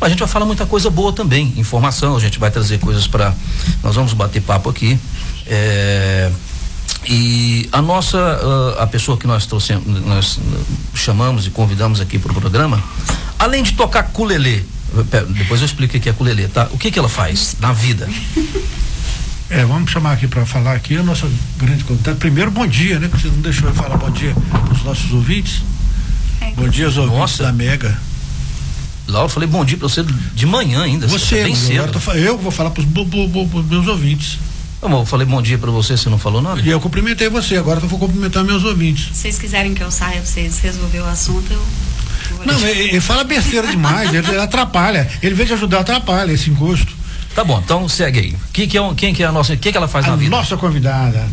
Mas a gente vai falar muita coisa boa também, informação, a gente vai trazer coisas para nós vamos bater papo aqui. É, e a nossa, uh, a pessoa que nós trouxemos, nós chamamos e convidamos aqui para o programa, além de tocar culelê, depois eu explico o que é culelê, tá? O que que ela faz na vida? É, vamos chamar aqui para falar aqui a nossa grande convidada. Primeiro, bom dia, né? Que você não deixou eu falar bom dia para os nossos ouvintes. É. Bom dia aos ouvintes nossa. da Mega. Laura, eu falei bom dia para você de manhã ainda. Você, bem cedo. Eu vou falar para os meus ouvintes. Eu falei bom dia para você, você não falou nada? E eu cumprimentei você, agora eu vou cumprimentar meus ouvintes. Se vocês quiserem que eu saia, vocês resolver o assunto, eu. Não, ele, ele, fala besteira demais, ele, ele atrapalha. Ele vem de ajudar, atrapalha esse encosto. Tá bom, então segue aí. Que, que é, quem que é a nossa, o que, que ela faz a na vida? Nossa convidada,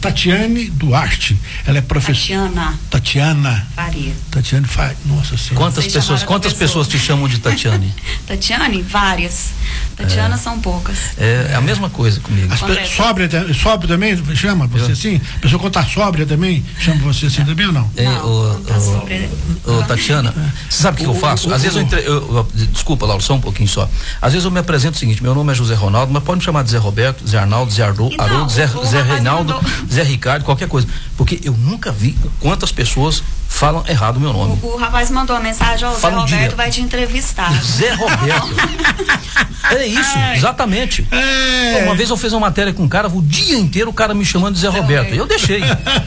Tatiane Duarte. Ela é professora. Tatiana. Tatiana. Faria. Tatiane Faria. Nossa senhora. Quantas pessoas, quantas pessoas te chamam de Tatiane? Tatiane, várias. Tatiana é. são poucas. É, é, a mesma coisa comigo. Pe sóbria, sóbria também chama você Eu. assim? A pessoa quando tá sóbria também chama você assim também ou não? É, não, o, não tá o, o, Tatiana, você sabe o que eu faço? Às vezes eu, entre, eu, Desculpa, Laura, só um pouquinho só. Às vezes eu me apresento o seguinte: meu nome é José Ronaldo, mas pode me chamar de Zé Roberto, Zé Arnaldo, Zé Haroldo, então, Zé, Zé Reinaldo. Zé Ricardo, qualquer coisa. Porque eu nunca vi quantas pessoas falam errado o meu nome. O, o rapaz mandou uma mensagem, ó, o Zé Roberto vai te entrevistar. Zé Roberto. é isso, é. exatamente. É. Uma vez eu fiz uma matéria com um cara, o dia inteiro o cara me chamando de Zé, Zé Roberto. Roberto. Eu deixei.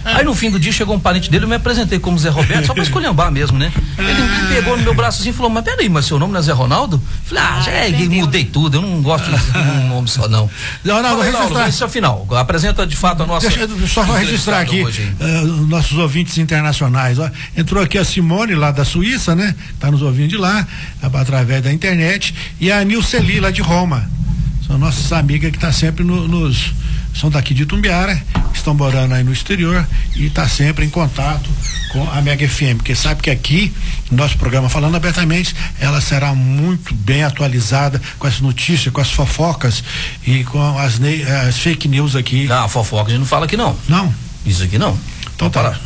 Aí no fim do dia chegou um parente dele, eu me apresentei como Zé Roberto, só pra escolhambar mesmo, né? Ele me pegou no meu braço assim e falou, mas peraí, mas seu nome não é Zé Ronaldo? Falei, ah, já é, mudei tudo, eu não gosto de um nome só não. Leonardo, registrar. Esse é o final. Apresenta de fato a nossa. Deixa eu só registrar aqui uh, nossos ouvintes internacionais. Ó. Entrou aqui a Simone, lá da Suíça, né? Está nos ouvindo de lá, através da internet. E a Nilceli, lá de Roma. São nossas amigas que estão tá sempre no, nos. São daqui de Tumbiara, estão morando aí no exterior e está sempre em contato com a Mega FM, porque sabe que aqui, nosso programa Falando Abertamente, ela será muito bem atualizada com as notícias, com as fofocas e com as, as fake news aqui. Não, fofoca a gente não fala aqui não. Não? Isso aqui não. Então tá.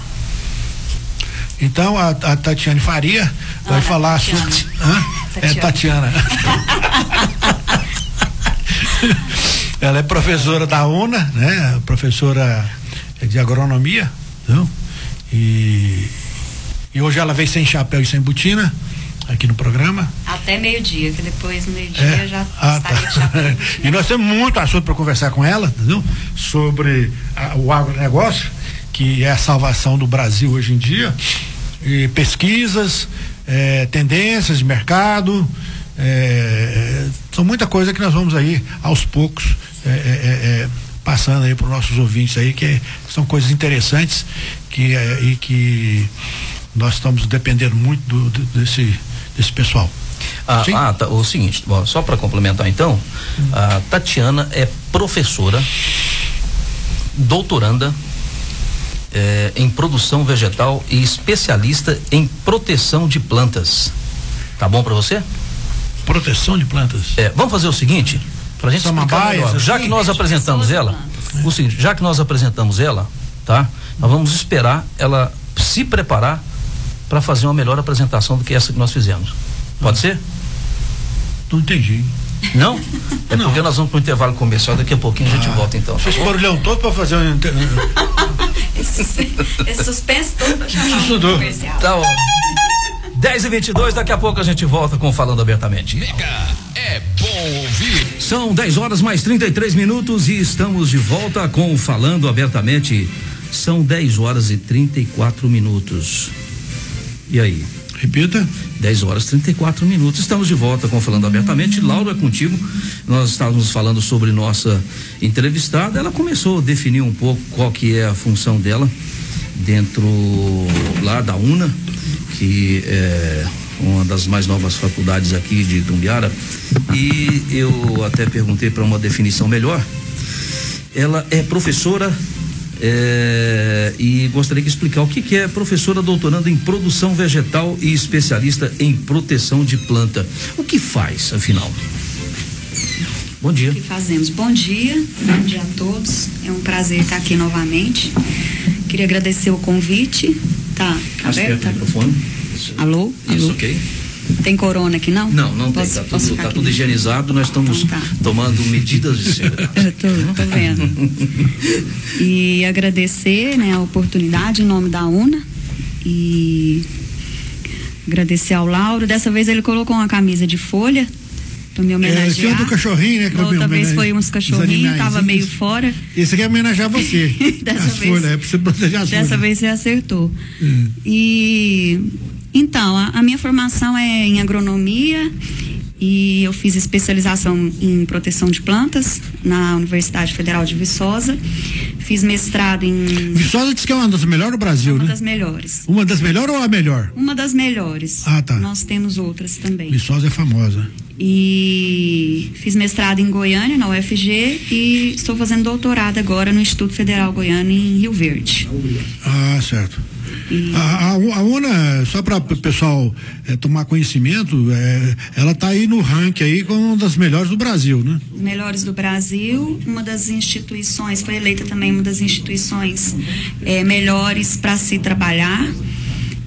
Então a, a Tatiane Faria vai falar Tatiana. sobre. Hã? Tatiana. É Tatiana. Ela é professora da UNA, né? Professora de agronomia, não? E, e hoje ela veio sem chapéu e sem botina aqui no programa. Até meio-dia, que depois meio-dia é? já ah, tá. chapéu. e nós temos muito assunto para conversar com ela, entendeu? Sobre a, o agronegócio, que é a salvação do Brasil hoje em dia, pesquisas, é, tendências de mercado, é, são muita coisa que nós vamos aí aos poucos é, é, é, é passando aí para os nossos ouvintes aí que são coisas interessantes que e que nós estamos dependendo muito do, do, desse desse pessoal. Ah, ah tá, o seguinte, bom, só para complementar então, a Tatiana é professora, doutoranda é, em produção vegetal e especialista em proteção de plantas. Tá bom para você? Proteção de plantas. É, vamos fazer o seguinte, pra gente explicar melhor. Já que nós apresentamos ela, o seguinte, já que nós apresentamos ela, tá? Nós vamos esperar ela se preparar para fazer uma melhor apresentação do que essa que nós fizemos. Pode ah. ser? Não entendi. Não? É não. porque nós vamos para o intervalo comercial, daqui a pouquinho a gente ah. volta então. Fez tá barulhão todo para fazer um. Esse, suspense todo para chamar um comercial. Tá bom. 10 e 22 daqui a pouco a gente volta com Falando Abertamente. Mega, é bom ouvir. São 10 horas mais 33 minutos e estamos de volta com Falando Abertamente. São 10 horas e 34 minutos. E aí? Repita. 10 horas e 34 minutos. Estamos de volta com Falando Abertamente. Laura, é contigo. Nós estávamos falando sobre nossa entrevistada. Ela começou a definir um pouco qual que é a função dela dentro lá da UNA, que é uma das mais novas faculdades aqui de Tumbiara. E eu até perguntei para uma definição melhor. Ela é professora é, e gostaria de explicar o que, que, é professora doutoranda em produção vegetal e especialista em proteção de planta. O que faz, afinal? Bom dia. O que fazemos? Bom dia, bom dia a todos. É um prazer estar aqui novamente. Queria agradecer o convite. Tá aberto? o microfone. Alô? Isso, ok. Tem corona aqui não? Não, não posso, tem. Tá tudo, tá tudo higienizado, nós estamos então, tá. tomando medidas de segurança. Eu tô, tô vendo. e agradecer né, a oportunidade em nome da UNA e agradecer ao Lauro. Dessa vez ele colocou uma camisa de folha para me homenagear. É, tinha do cachorrinho, né? Que outra vez foi uns cachorrinhos, tava meio fora. Esse aqui é homenagear você. dessa as vez, folhas, é pra você proteger as Dessa folhas. vez você acertou. Hum. E então, a, a minha formação é em agronomia e eu fiz especialização em proteção de plantas na Universidade Federal de Viçosa. Fiz mestrado em. Viçosa diz que é uma das melhores do Brasil, uma né? Uma das melhores. Uma das melhores ou a melhor? Uma das melhores. Ah, tá. Nós temos outras também. Viçosa é famosa. E fiz mestrado em Goiânia, na UFG, e estou fazendo doutorado agora no Instituto Federal Goiano, em Rio Verde. Ah, certo. A, a, a UNA, só para o pessoal é, tomar conhecimento, é, ela está aí no ranking aí como uma das melhores do Brasil, né? Melhores do Brasil, uma das instituições, foi eleita também uma das instituições é, melhores para se trabalhar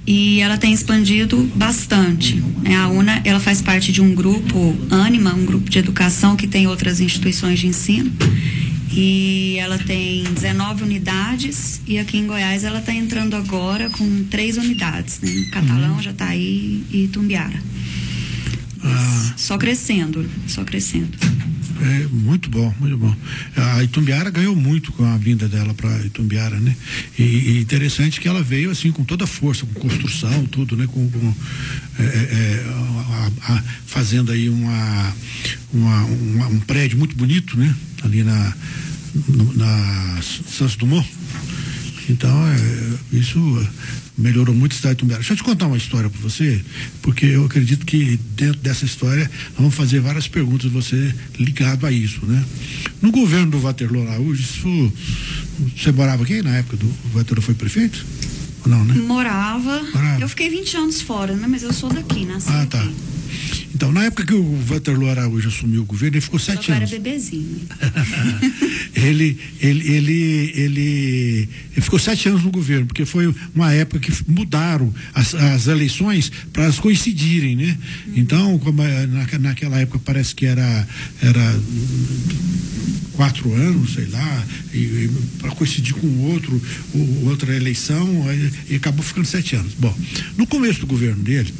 e ela tem expandido bastante. Né? A UNA ela faz parte de um grupo Anima, um grupo de educação que tem outras instituições de ensino e ela tem 19 unidades e aqui em Goiás ela está entrando agora com três unidades. Né? Catalão uhum. já está aí e Tumbiara. Ah. Só crescendo, só crescendo. É, muito bom, muito bom. A Itumbiara ganhou muito com a vinda dela para Itumbiara, né? E, e, interessante que ela veio assim com toda a força, com construção, tudo, né? Com, com é, é, é a, a, fazendo aí uma, uma, uma, um prédio muito bonito, né? Ali na, na Santos Dumont. Então, é, isso melhorou muito a cidade de Tumbiara. Deixa eu te contar uma história para você, porque eu acredito que dentro dessa história nós vamos fazer várias perguntas você ligado a isso, né? No governo do Waterloo Araújo, isso, você morava aqui na época do Waterloo foi prefeito? Ou não, né? Morava. Morava. Eu fiquei 20 anos fora, né? Mas eu sou daqui, nasci Ah, tá. Aqui. Então, na época que o Waterloo Araújo assumiu o governo, ele ficou sete eu anos. era bebezinho. ele, ele, ele, ele, ele, ficou sete anos no governo, porque foi uma época que mudaram as, as eleições para elas coincidirem, né? Uhum. Então, como é, na, naquela época parece que era, era quatro anos, sei lá, e, e para coincidir com outro, outra eleição, e acabou ficando sete anos. Bom, no começo do governo dele,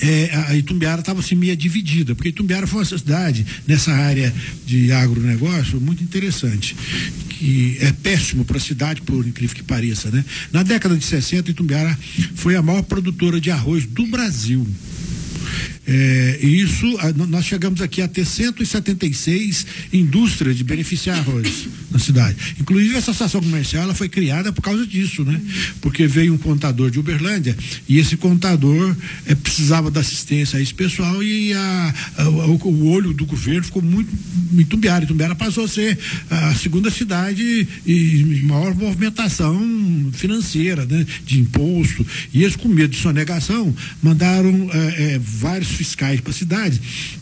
é, a Itumbiara estava assim meio dividida, porque Itumbiara foi uma cidade nessa área de agronegócio muito interessante, que é péssimo para a cidade, por incrível que pareça, né? Na década de 60, Itumbiara foi a maior produtora de arroz do Brasil. É, isso, nós chegamos aqui a ter 176 indústrias de beneficiar arroz na cidade. Inclusive, essa associação comercial ela foi criada por causa disso, né? Porque veio um contador de Uberlândia e esse contador é, precisava da assistência a esse pessoal e a, a, o, o, olho do governo ficou muito em. Tumbiara passou a ser a segunda cidade e maior movimentação financeira, né? De imposto. E eles, com medo de sonegação, mandaram é, é, vários fiscais para a cidade,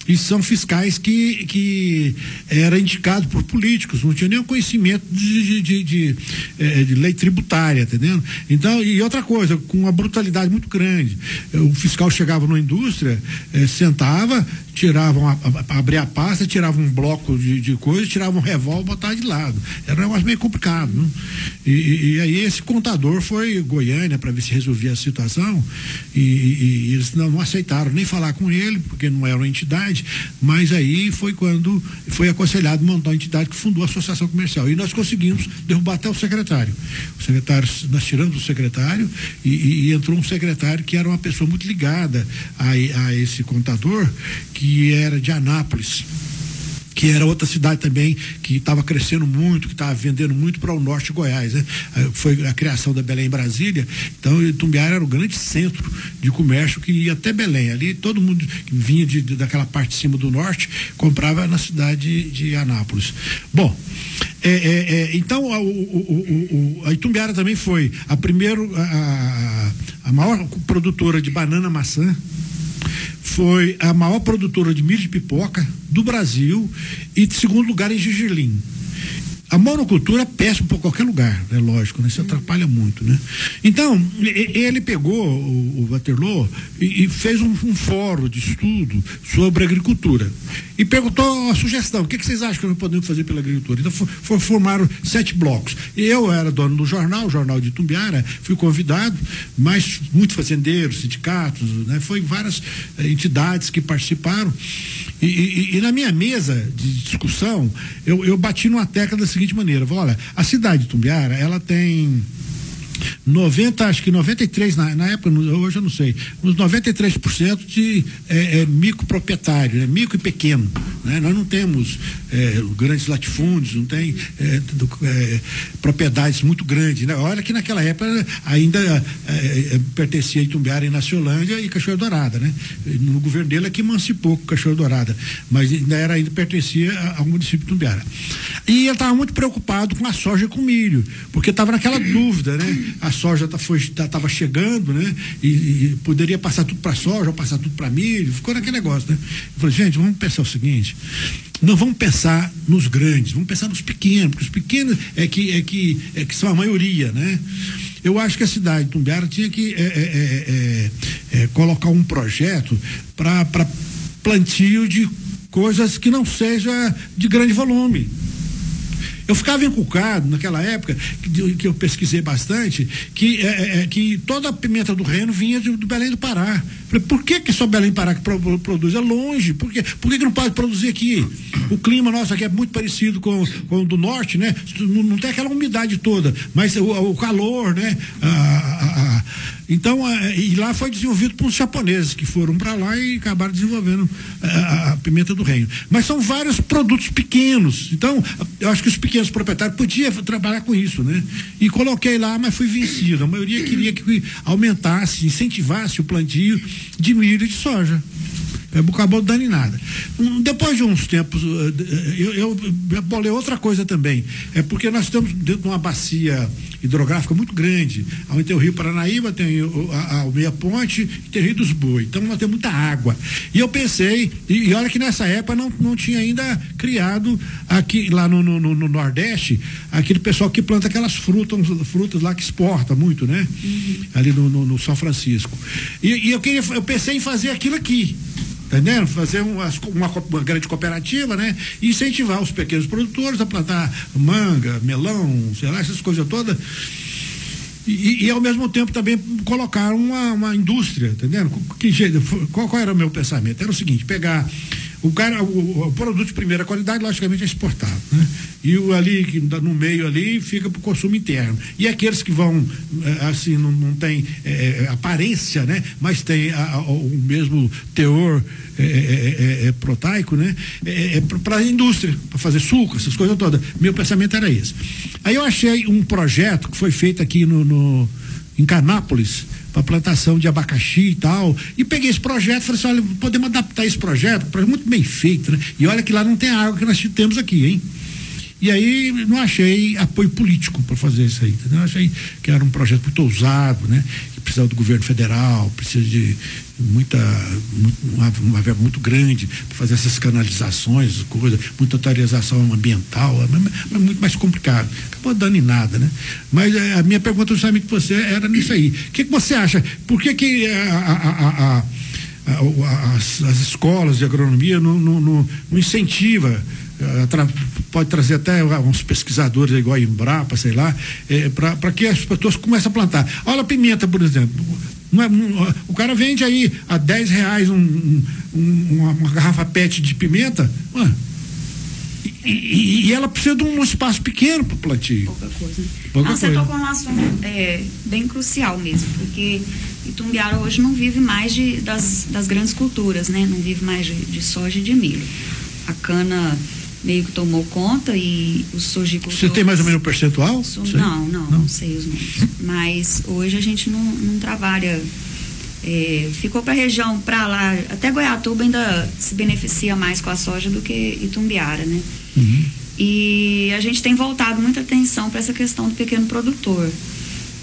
e são fiscais que, que eram indicados por políticos, não tinham nenhum conhecimento de, de, de, de, eh, de lei tributária, entendendo? Então, e outra coisa, com uma brutalidade muito grande. O fiscal chegava numa indústria, eh, sentava, tiravam, a, a, abria a pasta, tiravam um bloco de, de coisas, tiravam um revólver e botavam de lado. Era um negócio meio complicado. Né? E, e, e, aí esse contador foi Goiânia para ver se resolvia a situação e, e eles não, não, aceitaram nem falar com ele, porque não era uma entidade, mas aí foi quando foi aconselhado montar uma entidade que fundou a Associação Comercial. E nós conseguimos derrubar até o secretário. O secretário, nós tiramos o secretário e, entrou um secretário que era uma pessoa muito ligada a, a esse contador, que que era de Anápolis que era outra cidade também que estava crescendo muito, que estava vendendo muito para o norte de Goiás. Né? Foi a criação da Belém em Brasília, então Itumbiara era o grande centro de comércio que ia até Belém. Ali todo mundo que vinha de, de, daquela parte de cima do norte comprava na cidade de Anápolis. Bom, é, é, é, então a, o, o, o, a Itumbiara também foi a primeira, a, a maior produtora de banana maçã foi a maior produtora de milho de pipoca do Brasil e de segundo lugar em Gigilim. A monocultura é péssima para qualquer lugar, é lógico, né? Isso atrapalha muito, né? Então, ele pegou o, Waterloo e, fez um, um, fórum de estudo sobre agricultura e perguntou a sugestão, o que, vocês acham que nós podemos fazer pela agricultura? Então, for, formaram sete blocos. Eu era dono do jornal, o Jornal de Tumbiara, fui convidado, mas muitos fazendeiros, sindicatos, né? Foi várias eh, entidades que participaram e, e, e, na minha mesa de discussão, eu, eu bati numa tecla da seguinte maneira: olha, a cidade de Tumbiara, ela tem 90, acho que 93, na, na época, hoje eu não sei, uns 93% de é, é, microproprietário, né? micro e pequeno. Né? Nós não temos é, grandes latifúndios, não tem é, do, é, propriedades muito grandes. Né? Olha que naquela época ainda é, pertencia a Itumbiara e Naciolândia e Cachoeira Dourada. Né? No governo dele é que emancipou com Cachoeira Dourada, mas ainda, era, ainda pertencia ao município de Itumbiara. E ele estava muito preocupado com a soja e com o milho, porque estava naquela dúvida, né? A soja estava tá, chegando, né? E, e, poderia passar tudo para soja, ou passar tudo para milho, ficou naquele negócio, né? Eu falei, gente, vamos pensar o seguinte, não vamos pensar nos grandes, vamos pensar nos pequenos, porque os pequenos é que, é que, é que são a maioria, né? Eu acho que a cidade de Tumbiara tinha que é, é, é, é colocar um projeto para plantio de coisas que não seja de grande volume eu ficava encucado naquela época, que, que eu pesquisei bastante, que, é, é, é, que toda a pimenta do reino vinha do, do Belém do Pará. Por que, que só Belém Pará que pro, produz? É longe. Por, quê? por que, que não pode produzir aqui? O clima nosso aqui é muito parecido com, com o do norte, né? Não, não tem aquela umidade toda, mas o, o calor, né? A, a, a, então, e lá foi desenvolvido por uns japoneses que foram para lá e acabaram desenvolvendo a, a, pimenta do reino. Mas são vários produtos pequenos. Então, eu acho que os pequenos proprietários podiam trabalhar com isso, né? E coloquei lá, mas fui vencido. A maioria queria que aumentasse, incentivasse o plantio de milho e de soja. Acabou dando em nada. Depois de uns tempos, eh, eu, eu, eu bolei outra coisa também. É porque nós estamos dentro de uma bacia hidrográfica muito grande. Onde tem o Rio Paranaíba, tem o, a, a Meia Ponte e tem o Rio dos Boi. Então nós temos muita água. E eu pensei, e, e olha que nessa época não, não tinha ainda criado aqui lá no, no, no Nordeste, aquele pessoal que planta aquelas frutas, frutas lá que exporta muito, né? Uhum. Ali no, no, no, São Francisco. E, e eu, queria, eu pensei em fazer aquilo aqui entendendo? Fazer uma, uma, uma, grande cooperativa, né? E incentivar os pequenos produtores a plantar manga, melão, sei lá, essas coisas todas. E, e, ao mesmo tempo também colocar uma, uma indústria, entendendo? Que, qual, qual era o meu pensamento? Era o seguinte, pegar o cara, o, o, produto de primeira qualidade, logicamente, é exportado. Né? E o ali, que no meio ali, fica para o consumo interno. E aqueles que vão, eh, assim, não, não tem é, aparência, né? mas tem a, a, o mesmo teor é, é, protaico, né? Para a indústria, para fazer suco, essas coisas todas. Meu pensamento era esse. Aí eu achei um projeto que foi feito aqui no, no em Canápolis, para plantação de abacaxi e tal. E peguei esse projeto falei assim: olha, podemos adaptar esse projeto, projeto muito bem feito, né? E olha que lá não tem a água que nós temos aqui, hein? E aí não achei apoio político para fazer isso aí. Entendeu? Achei que era um projeto muito ousado, né? Que precisava do governo federal, precisa de muita, uma, uma verba muito grande para fazer essas canalizações, coisa, muita autorização ambiental, é, é, muito mais complicado. Acabou dando em nada, né? Mas é, a minha pergunta justamente para você era nisso aí. O que, que você acha? Por que, que a, a, a, as, as, escolas de agronomia não, não, não, não incentiva pode trazer até uns pesquisadores igual a Embrapa, sei lá, é, para que as pessoas comecem a plantar. Olha a pimenta, por exemplo. Não é, não, o cara vende aí a 10 reais um, um, uma, uma, garrafa PET de pimenta. Ué, e, e, ela precisa de um espaço pequeno para plantio. Pouca coisa. Pouca não, coisa. você tocou um assunto é, bem crucial mesmo, porque Itumbiara hoje não vive mais de, das, das grandes culturas, né? Não vive mais de, de soja e de milho. A cana meio que tomou conta e os sojicultores... Você tem mais ou menos um percentual? Não, não, não, não, sei os números. Mas hoje a gente não, não trabalha... É, ficou para a região, para lá, até Goiatuba ainda se beneficia mais com a soja do que Itumbiara, né? Uhum. E a gente tem voltado muita atenção para essa questão do pequeno produtor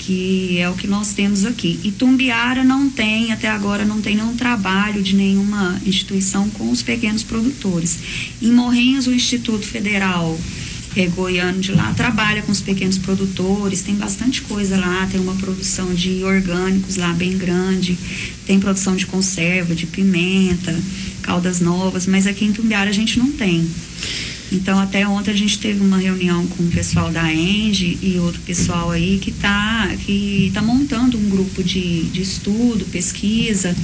que é o que nós temos aqui. E Tumbiara não tem, até agora, não tem nenhum trabalho de nenhuma instituição com os pequenos produtores. Em Morrinhos, o Instituto Federal é, goiano de lá trabalha com os pequenos produtores, tem bastante coisa lá, tem uma produção de orgânicos lá bem grande, tem produção de conserva, de pimenta, caldas novas, mas aqui em Tumbiara a gente não tem. Então, até ontem a gente teve uma reunião com o pessoal da ENGE e outro pessoal aí que está que tá montando um grupo de, de estudo, pesquisa,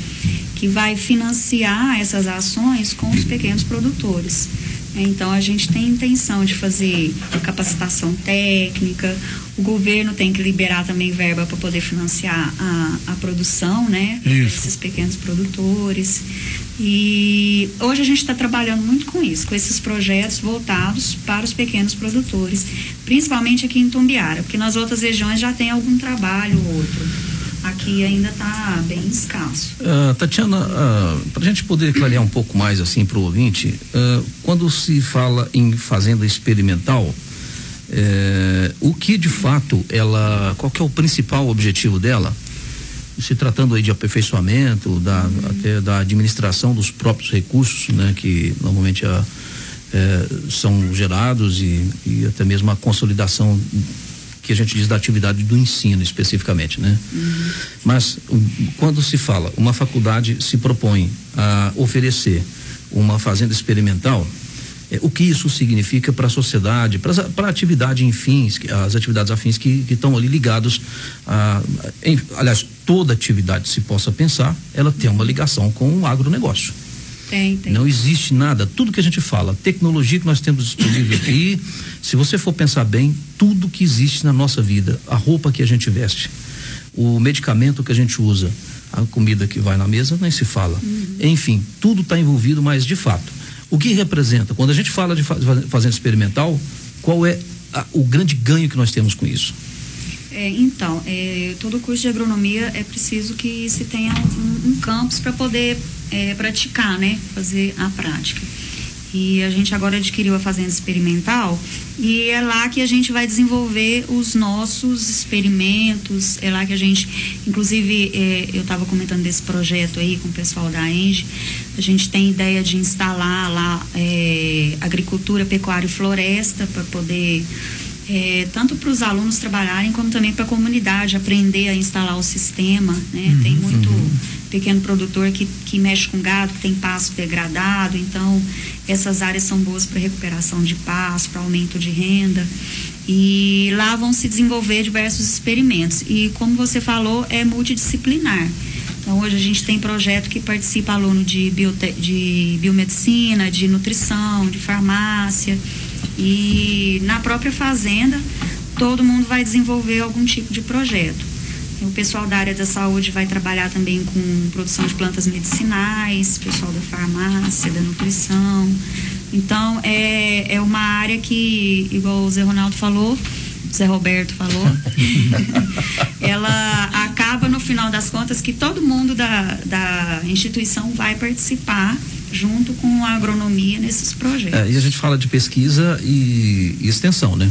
que vai financiar essas ações com os pequenos produtores. Então, a gente tem intenção de fazer capacitação técnica, o governo tem que liberar também verba para poder financiar a, a produção, né? Desses pequenos produtores. E hoje a gente está trabalhando muito com isso, com esses projetos voltados para os pequenos produtores, principalmente aqui em Tumbiara, porque nas outras regiões já tem algum trabalho ou outro aqui ainda está bem escasso. Uh, Tatiana, uh, ah, para a gente poder clarear um pouco mais assim para o ouvinte, uh, quando se fala em fazenda experimental, eh, o que de fato ela, qual é o principal objetivo dela? Se tratando aí de aperfeiçoamento, da, uhum. até da administração dos próprios recursos, né, que normalmente a, eh, são gerados e, e até mesmo a consolidação que a gente diz da atividade do ensino especificamente, né? Uhum. Mas quando se fala, uma faculdade se propõe a oferecer uma fazenda experimental, é, o que isso significa para a sociedade, para a atividade enfim, as atividades afins que estão ali ligados a, em, aliás, toda atividade se possa pensar, ela tem uma ligação com o agronegócio. Tem, tem. Não existe nada. Tudo que a gente fala, tecnologia que nós temos disponível aqui, se você for pensar bem, tudo que existe na nossa vida, a roupa que a gente veste, o medicamento que a gente usa, a comida que vai na mesa, nem se fala. Uhum. Enfim, tudo está envolvido, mas de fato, o que representa? Quando a gente fala de fazenda experimental, qual é a, o grande ganho que nós temos com isso? É, então, é, todo curso de agronomia é preciso que se tenha um, um campus para poder é, praticar, né? Fazer a prática. E a gente agora adquiriu a fazenda experimental e é lá que a gente vai desenvolver os nossos experimentos. É lá que a gente, inclusive, é, eu estava comentando desse projeto aí com o pessoal da Enge. A gente tem ideia de instalar lá é, agricultura, pecuária e floresta para poder é, tanto para os alunos trabalharem como também para a comunidade aprender a instalar o sistema. Né? Uhum, tem muito uhum. Pequeno produtor que, que mexe com gado, que tem pasto degradado, então essas áreas são boas para recuperação de pasto, para aumento de renda. E lá vão se desenvolver diversos experimentos. E como você falou, é multidisciplinar. Então hoje a gente tem projeto que participa aluno de, biote, de biomedicina, de nutrição, de farmácia. E na própria fazenda, todo mundo vai desenvolver algum tipo de projeto. O pessoal da área da saúde vai trabalhar também com produção de plantas medicinais, pessoal da farmácia, da nutrição. Então, é, é uma área que, igual o Zé Ronaldo falou, Zé Roberto falou, ela acaba, no final das contas, que todo mundo da, da instituição vai participar junto com a agronomia nesses projetos. É, e a gente fala de pesquisa e, e extensão, né?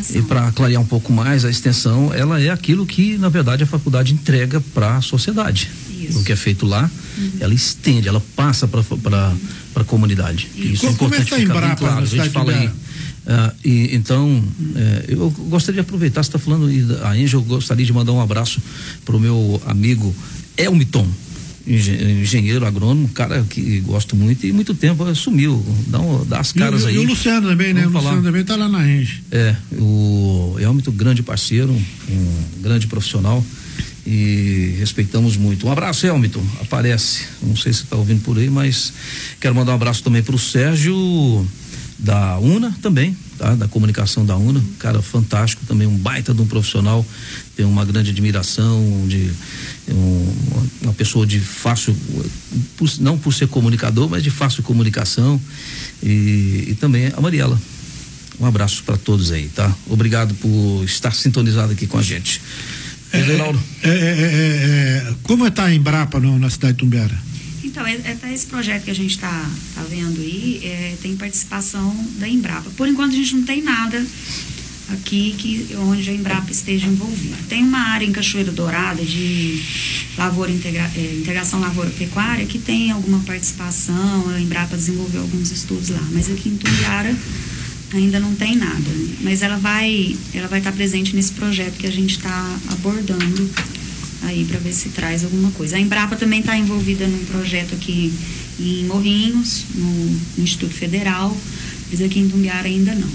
Extensão. E para clarear um pouu mais, a extensão, ela é aquilo que, na verdade, a faculdade entrega para a sociedade. Isso. O que é feito lá, uhum. ela estende, ela passa para a comunidade. Isso, Isso é importante é ficar bem claro. A gente fala aí. Uh, e, então, uh, eu gostaria de aproveitar, você está falando, a Angel, eu gostaria de mandar um abraço para o meu amigo Elmiton engenheiro agrônomo, cara que gosto muito e muito tempo sumiu. Dá, um, dá as caras e, aí. E o Luciano também, né? O falar. Luciano também tá lá na Renge. É, o é muito grande parceiro, um grande profissional e respeitamos muito. Um abraço, Elmiton. Aparece. Não sei se está ouvindo por aí, mas quero mandar um abraço também para o Sérgio da UNA também, tá? Da comunicação da UNA, cara fantástico também, um baita de um profissional, tem uma grande admiração de um, uma pessoa de fácil, não por ser comunicador, mas de fácil comunicação e, e também a Mariela. Um abraço para todos aí, tá? Obrigado por estar sintonizado aqui com a gente. É, é, é, é, como está a Embrapa no, na cidade de Tumbiara? Então, é, é esse projeto que a gente está tá vendo aí, é, tem participação da Embrapa. Por enquanto, a gente não tem nada aqui que, onde a Embrapa esteja envolvida. Tem uma área em Cachoeira Dourada de lavoura integra, é, integração lavoura-pecuária que tem alguma participação, a Embrapa desenvolveu alguns estudos lá, mas aqui em Tumbiara Ainda não tem nada, mas ela vai, ela vai estar presente nesse projeto que a gente está abordando aí para ver se traz alguma coisa. A Embrapa também está envolvida num projeto aqui em Morrinhos, no Instituto Federal, mas aqui em Tumbiara ainda não.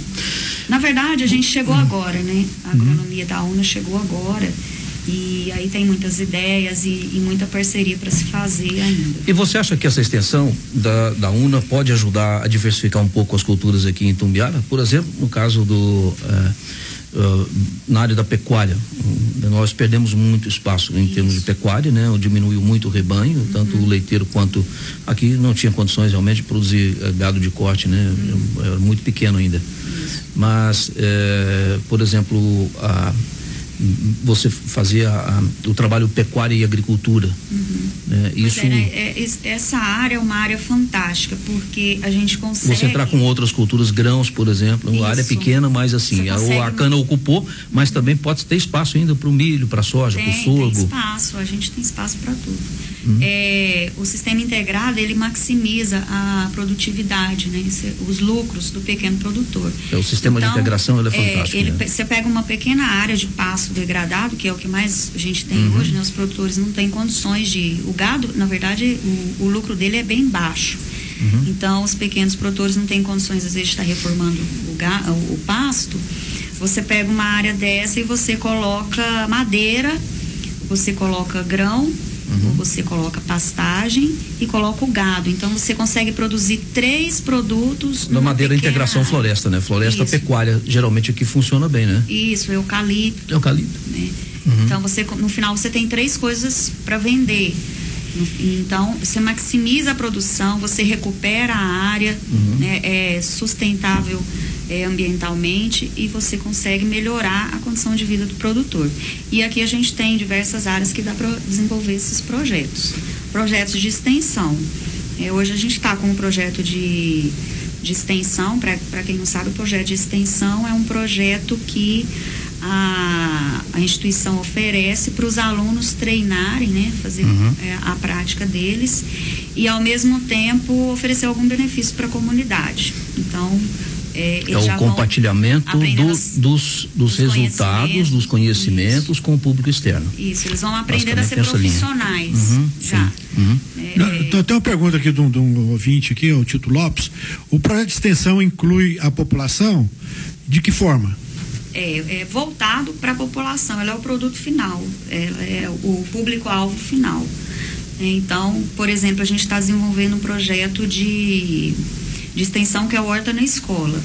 Na verdade, a gente chegou agora, né? A uhum. agronomia da UNA chegou agora. E aí tem muitas ideias e, e muita parceria para se fazer ainda. E você acha que essa extensão da, da UNA pode ajudar a diversificar um pouco as culturas aqui em Tumbiara? Por exemplo, no caso do. Eh, uh, na área da pecuária. Nós perdemos muito espaço em Isso. termos de pecuária, né? Diminuiu muito o rebanho, uhum. tanto o leiteiro quanto aqui não tinha condições realmente de produzir uh, gado de corte, né? Uhum. Era muito pequeno ainda. Isso. Mas, uh, por exemplo, a você fazia a, o trabalho pecuária e agricultura. Uhum. Né? Isso, é, né? é, essa área é uma área fantástica, porque a gente consegue. Você entrar com outras culturas, grãos, por exemplo, Isso. a área é pequena, mas assim, a, a, cana ocupou, mas também pode ter espaço ainda para o milho, para a soja, para o sorgo. Tem espaço, a gente tem espaço para tudo. Uhum. É, o sistema integrado ele maximiza a produtividade, né? os lucros do pequeno produtor. É, o sistema então, de integração ele é, é fantástico. Ele, né? Você pega uma pequena área de pasto degradado, que é o que mais a gente tem uhum. hoje, né? Os produtores não têm condições de. O gado, na verdade, o, o lucro dele é bem baixo. Uhum. Então, os pequenos produtores não têm condições, às vezes, de estar reformando o, ga, o, o pasto. Você pega uma área dessa e você coloca madeira, você coloca grão, Uhum. Você coloca pastagem e coloca o gado. Então você consegue produzir três produtos. Na madeira integração área. floresta, né? Floresta Isso. pecuária, geralmente aqui funciona bem, né? Isso, eucalipto. Eucalipto. Né? Uhum. Então você no final você tem três coisas para vender. Então, você maximiza a produção, você recupera a área, uhum. né, é sustentável é, ambientalmente e você consegue melhorar a condição de vida do produtor. E aqui a gente tem diversas áreas que dá para desenvolver esses projetos. Projetos de extensão. É, hoje a gente está com um projeto de, de extensão, para quem não sabe, o projeto de extensão é um projeto que a, a instituição oferece para os alunos treinarem, né, fazer uhum. é, a prática deles e ao mesmo tempo oferecer algum benefício para a comunidade. Então, é, é o compartilhamento do, dos, dos, dos resultados, dos conhecimentos isso. com o público externo. Isso, eles vão aprender a ser profissionais uhum, já. Uhum. É, Não, tem uma pergunta aqui de um, de um, ouvinte aqui, o Tito Lopes. O projeto de extensão inclui a população? De que forma? É, é voltado para a população, ela é o produto final, ela é o público-alvo final. Então, por exemplo, a gente está desenvolvendo um projeto de de extensão que é a Horta na Escola.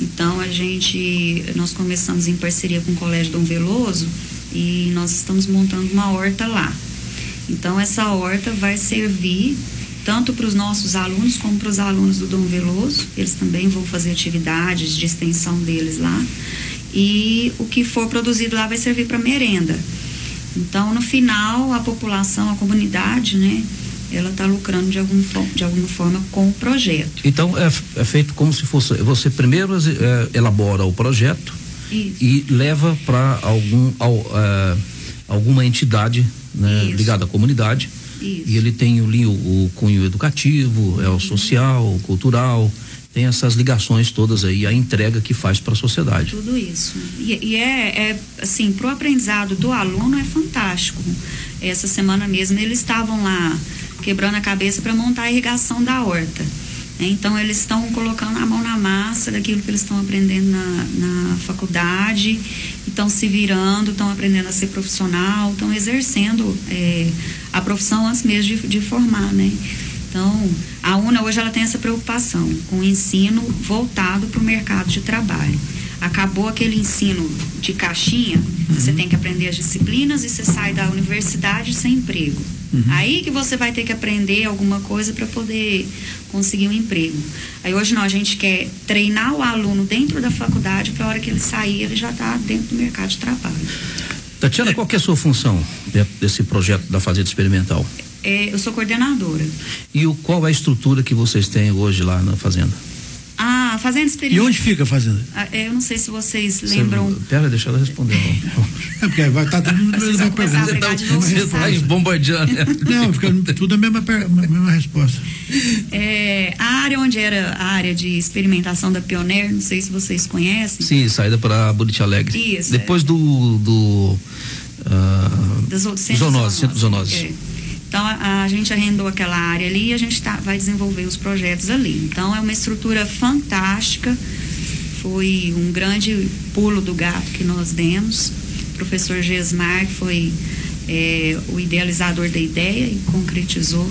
Então a gente, nós começamos em parceria com o Colégio Dom Veloso e nós estamos montando uma horta lá. Então essa horta vai servir tanto para os nossos alunos como para os alunos do Dom Veloso. Eles também vão fazer atividades de extensão deles lá. E o que for produzido lá vai servir para merenda. Então, no final, a população, a comunidade, né, ela está lucrando de, algum, de alguma forma com o projeto. Então é, é feito como se fosse você primeiro é, elabora o projeto Isso. e leva para algum ao, é, alguma entidade né, ligada à comunidade Isso. e ele tem o, o, o cunho educativo, é o social, o cultural tem essas ligações todas aí, a entrega que faz para a sociedade. Tudo isso. E, e é, é, assim, para o aprendizado do aluno é fantástico. Essa semana mesmo eles estavam lá quebrando a cabeça para montar a irrigação da horta. Então, eles estão colocando a mão na massa daquilo que eles estão aprendendo na, na faculdade, estão se virando, estão aprendendo a ser profissional, estão exercendo é, a profissão antes mesmo de, de formar, né? Então, a UNA hoje ela tem essa preocupação com o ensino voltado para o mercado de trabalho. Acabou aquele ensino de caixinha, uhum. você tem que aprender as disciplinas e você sai da universidade sem emprego. Uhum. Aí que você vai ter que aprender alguma coisa para poder conseguir um emprego. Aí hoje não, a gente quer treinar o aluno dentro da faculdade para a hora que ele sair, ele já está dentro do mercado de trabalho. Tatiana, qual é a sua função dentro desse projeto da Fazenda Experimental? É, eu sou coordenadora. E o, qual é a estrutura que vocês têm hoje lá na Fazenda? A a fazenda. E onde fica a fazenda? Ah, eu não sei se vocês lembram. Pera, deixa ela responder. é porque vai estar tá tudo na mesma pergunta. Você está bombardeando. Não, fica tudo a mesma, mesma resposta. É, a área onde era a área de experimentação da Pioneer, não sei se vocês conhecem. Sim, saída para Buriti Alegre. Isso. Depois do. do uh, das zoonose, zoonose, centro zoonose. É. Então a, a, gente arrendou aquela área ali e a gente tá, vai desenvolver os projetos ali. Então é uma estrutura fantástica. Foi um grande pulo do gato que nós demos. O professor Gesmar foi é, o idealizador da ideia e concretizou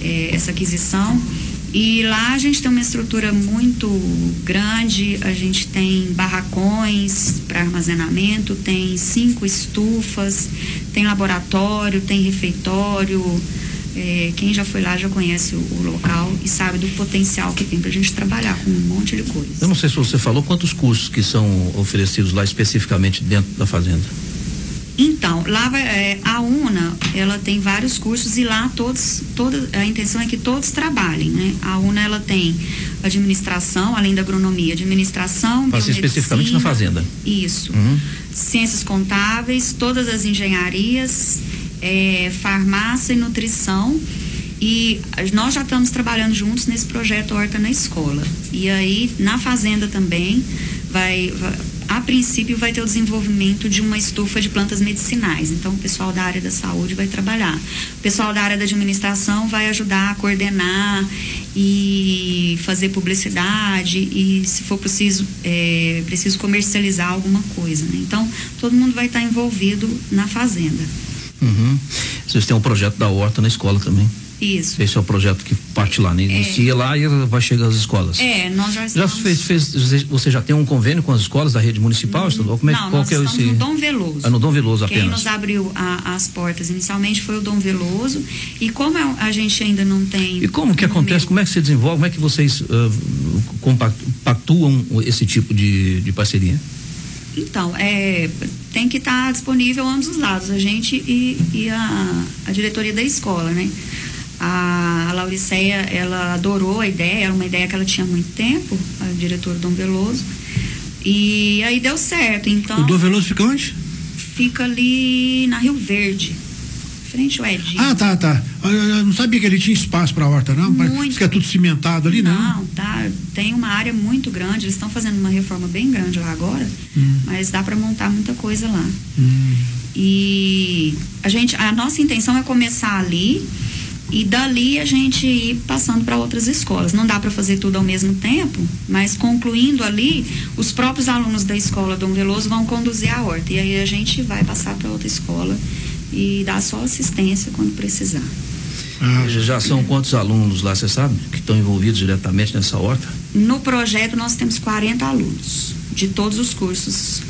é, essa aquisição. E lá a gente tem uma estrutura muito grande, a gente tem barracões para armazenamento, tem cinco estufas, tem laboratório, tem refeitório. É, quem já foi lá já conhece o, o, local e sabe do potencial que tem para a gente trabalhar com um monte de coisa. Eu não sei se você falou quantos cursos que são oferecidos lá especificamente dentro da fazenda. Então, lá vai, é, a UNA, ela tem vários cursos e lá todos, toda, a intenção é que todos trabalhem, né? A UNA, ela tem administração, além da agronomia, administração, Passa especificamente na fazenda. Isso. Uhum. Ciências contábeis, todas as engenharias, é, farmácia e nutrição. E nós já estamos trabalhando juntos nesse projeto Horta na Escola. E aí, na fazenda também, vai, vai a princípio vai ter o desenvolvimento de uma estufa de plantas medicinais. Então, o pessoal da área da saúde vai trabalhar. O pessoal da área da administração vai ajudar a coordenar e fazer publicidade e, se for preciso, é, preciso comercializar alguma coisa. Né? Então, todo mundo vai estar envolvido na fazenda. Uhum. Vocês têm um projeto da horta na escola também. Isso. Esse é o projeto que parte lá, né? Inicia é. lá e vai chegar às escolas. É, nós já estamos... Já fez, fez, você já tem um convênio com as escolas da rede municipal, hum, estadual? Como é, não, qual nós que é esse... no Dom Veloso. Ah, no Dom Veloso Quem apenas. nos abriu a, as portas inicialmente foi o Dom Veloso e como é a gente ainda não tem... E como que acontece, como é que se desenvolve, como é que vocês uh, compactuam esse tipo de, de parceria? Então, é, tem que estar tá disponível ambos os lados, a gente e, e a, a diretoria da escola, né? A, a Lauriceia, ela adorou a ideia, era uma ideia que ela tinha há muito tempo, a diretora Dom Veloso. E aí deu certo. Então, o Dom Veloso fica onde? Fica ali na Rio Verde. Frente ao Edinho. Ah, tá, tá. Eu não sabia que ele tinha espaço para horta, não? Muito. que é tudo cimentado ali, não? Não, tá. Tem uma área muito grande. Eles estão fazendo uma reforma bem grande lá agora, hum. mas dá para montar muita coisa lá. Hum. E a gente, a nossa intenção é começar ali e dali a gente ir passando para outras escolas. Não dá para fazer tudo ao mesmo tempo, mas concluindo ali, os próprios alunos da escola Dom Veloso vão conduzir a horta. E aí a gente vai passar para outra escola e dar só assistência quando precisar. Ah, já são quantos alunos lá, você sabe, que estão envolvidos diretamente nessa horta? No projeto nós temos 40 alunos, de todos os cursos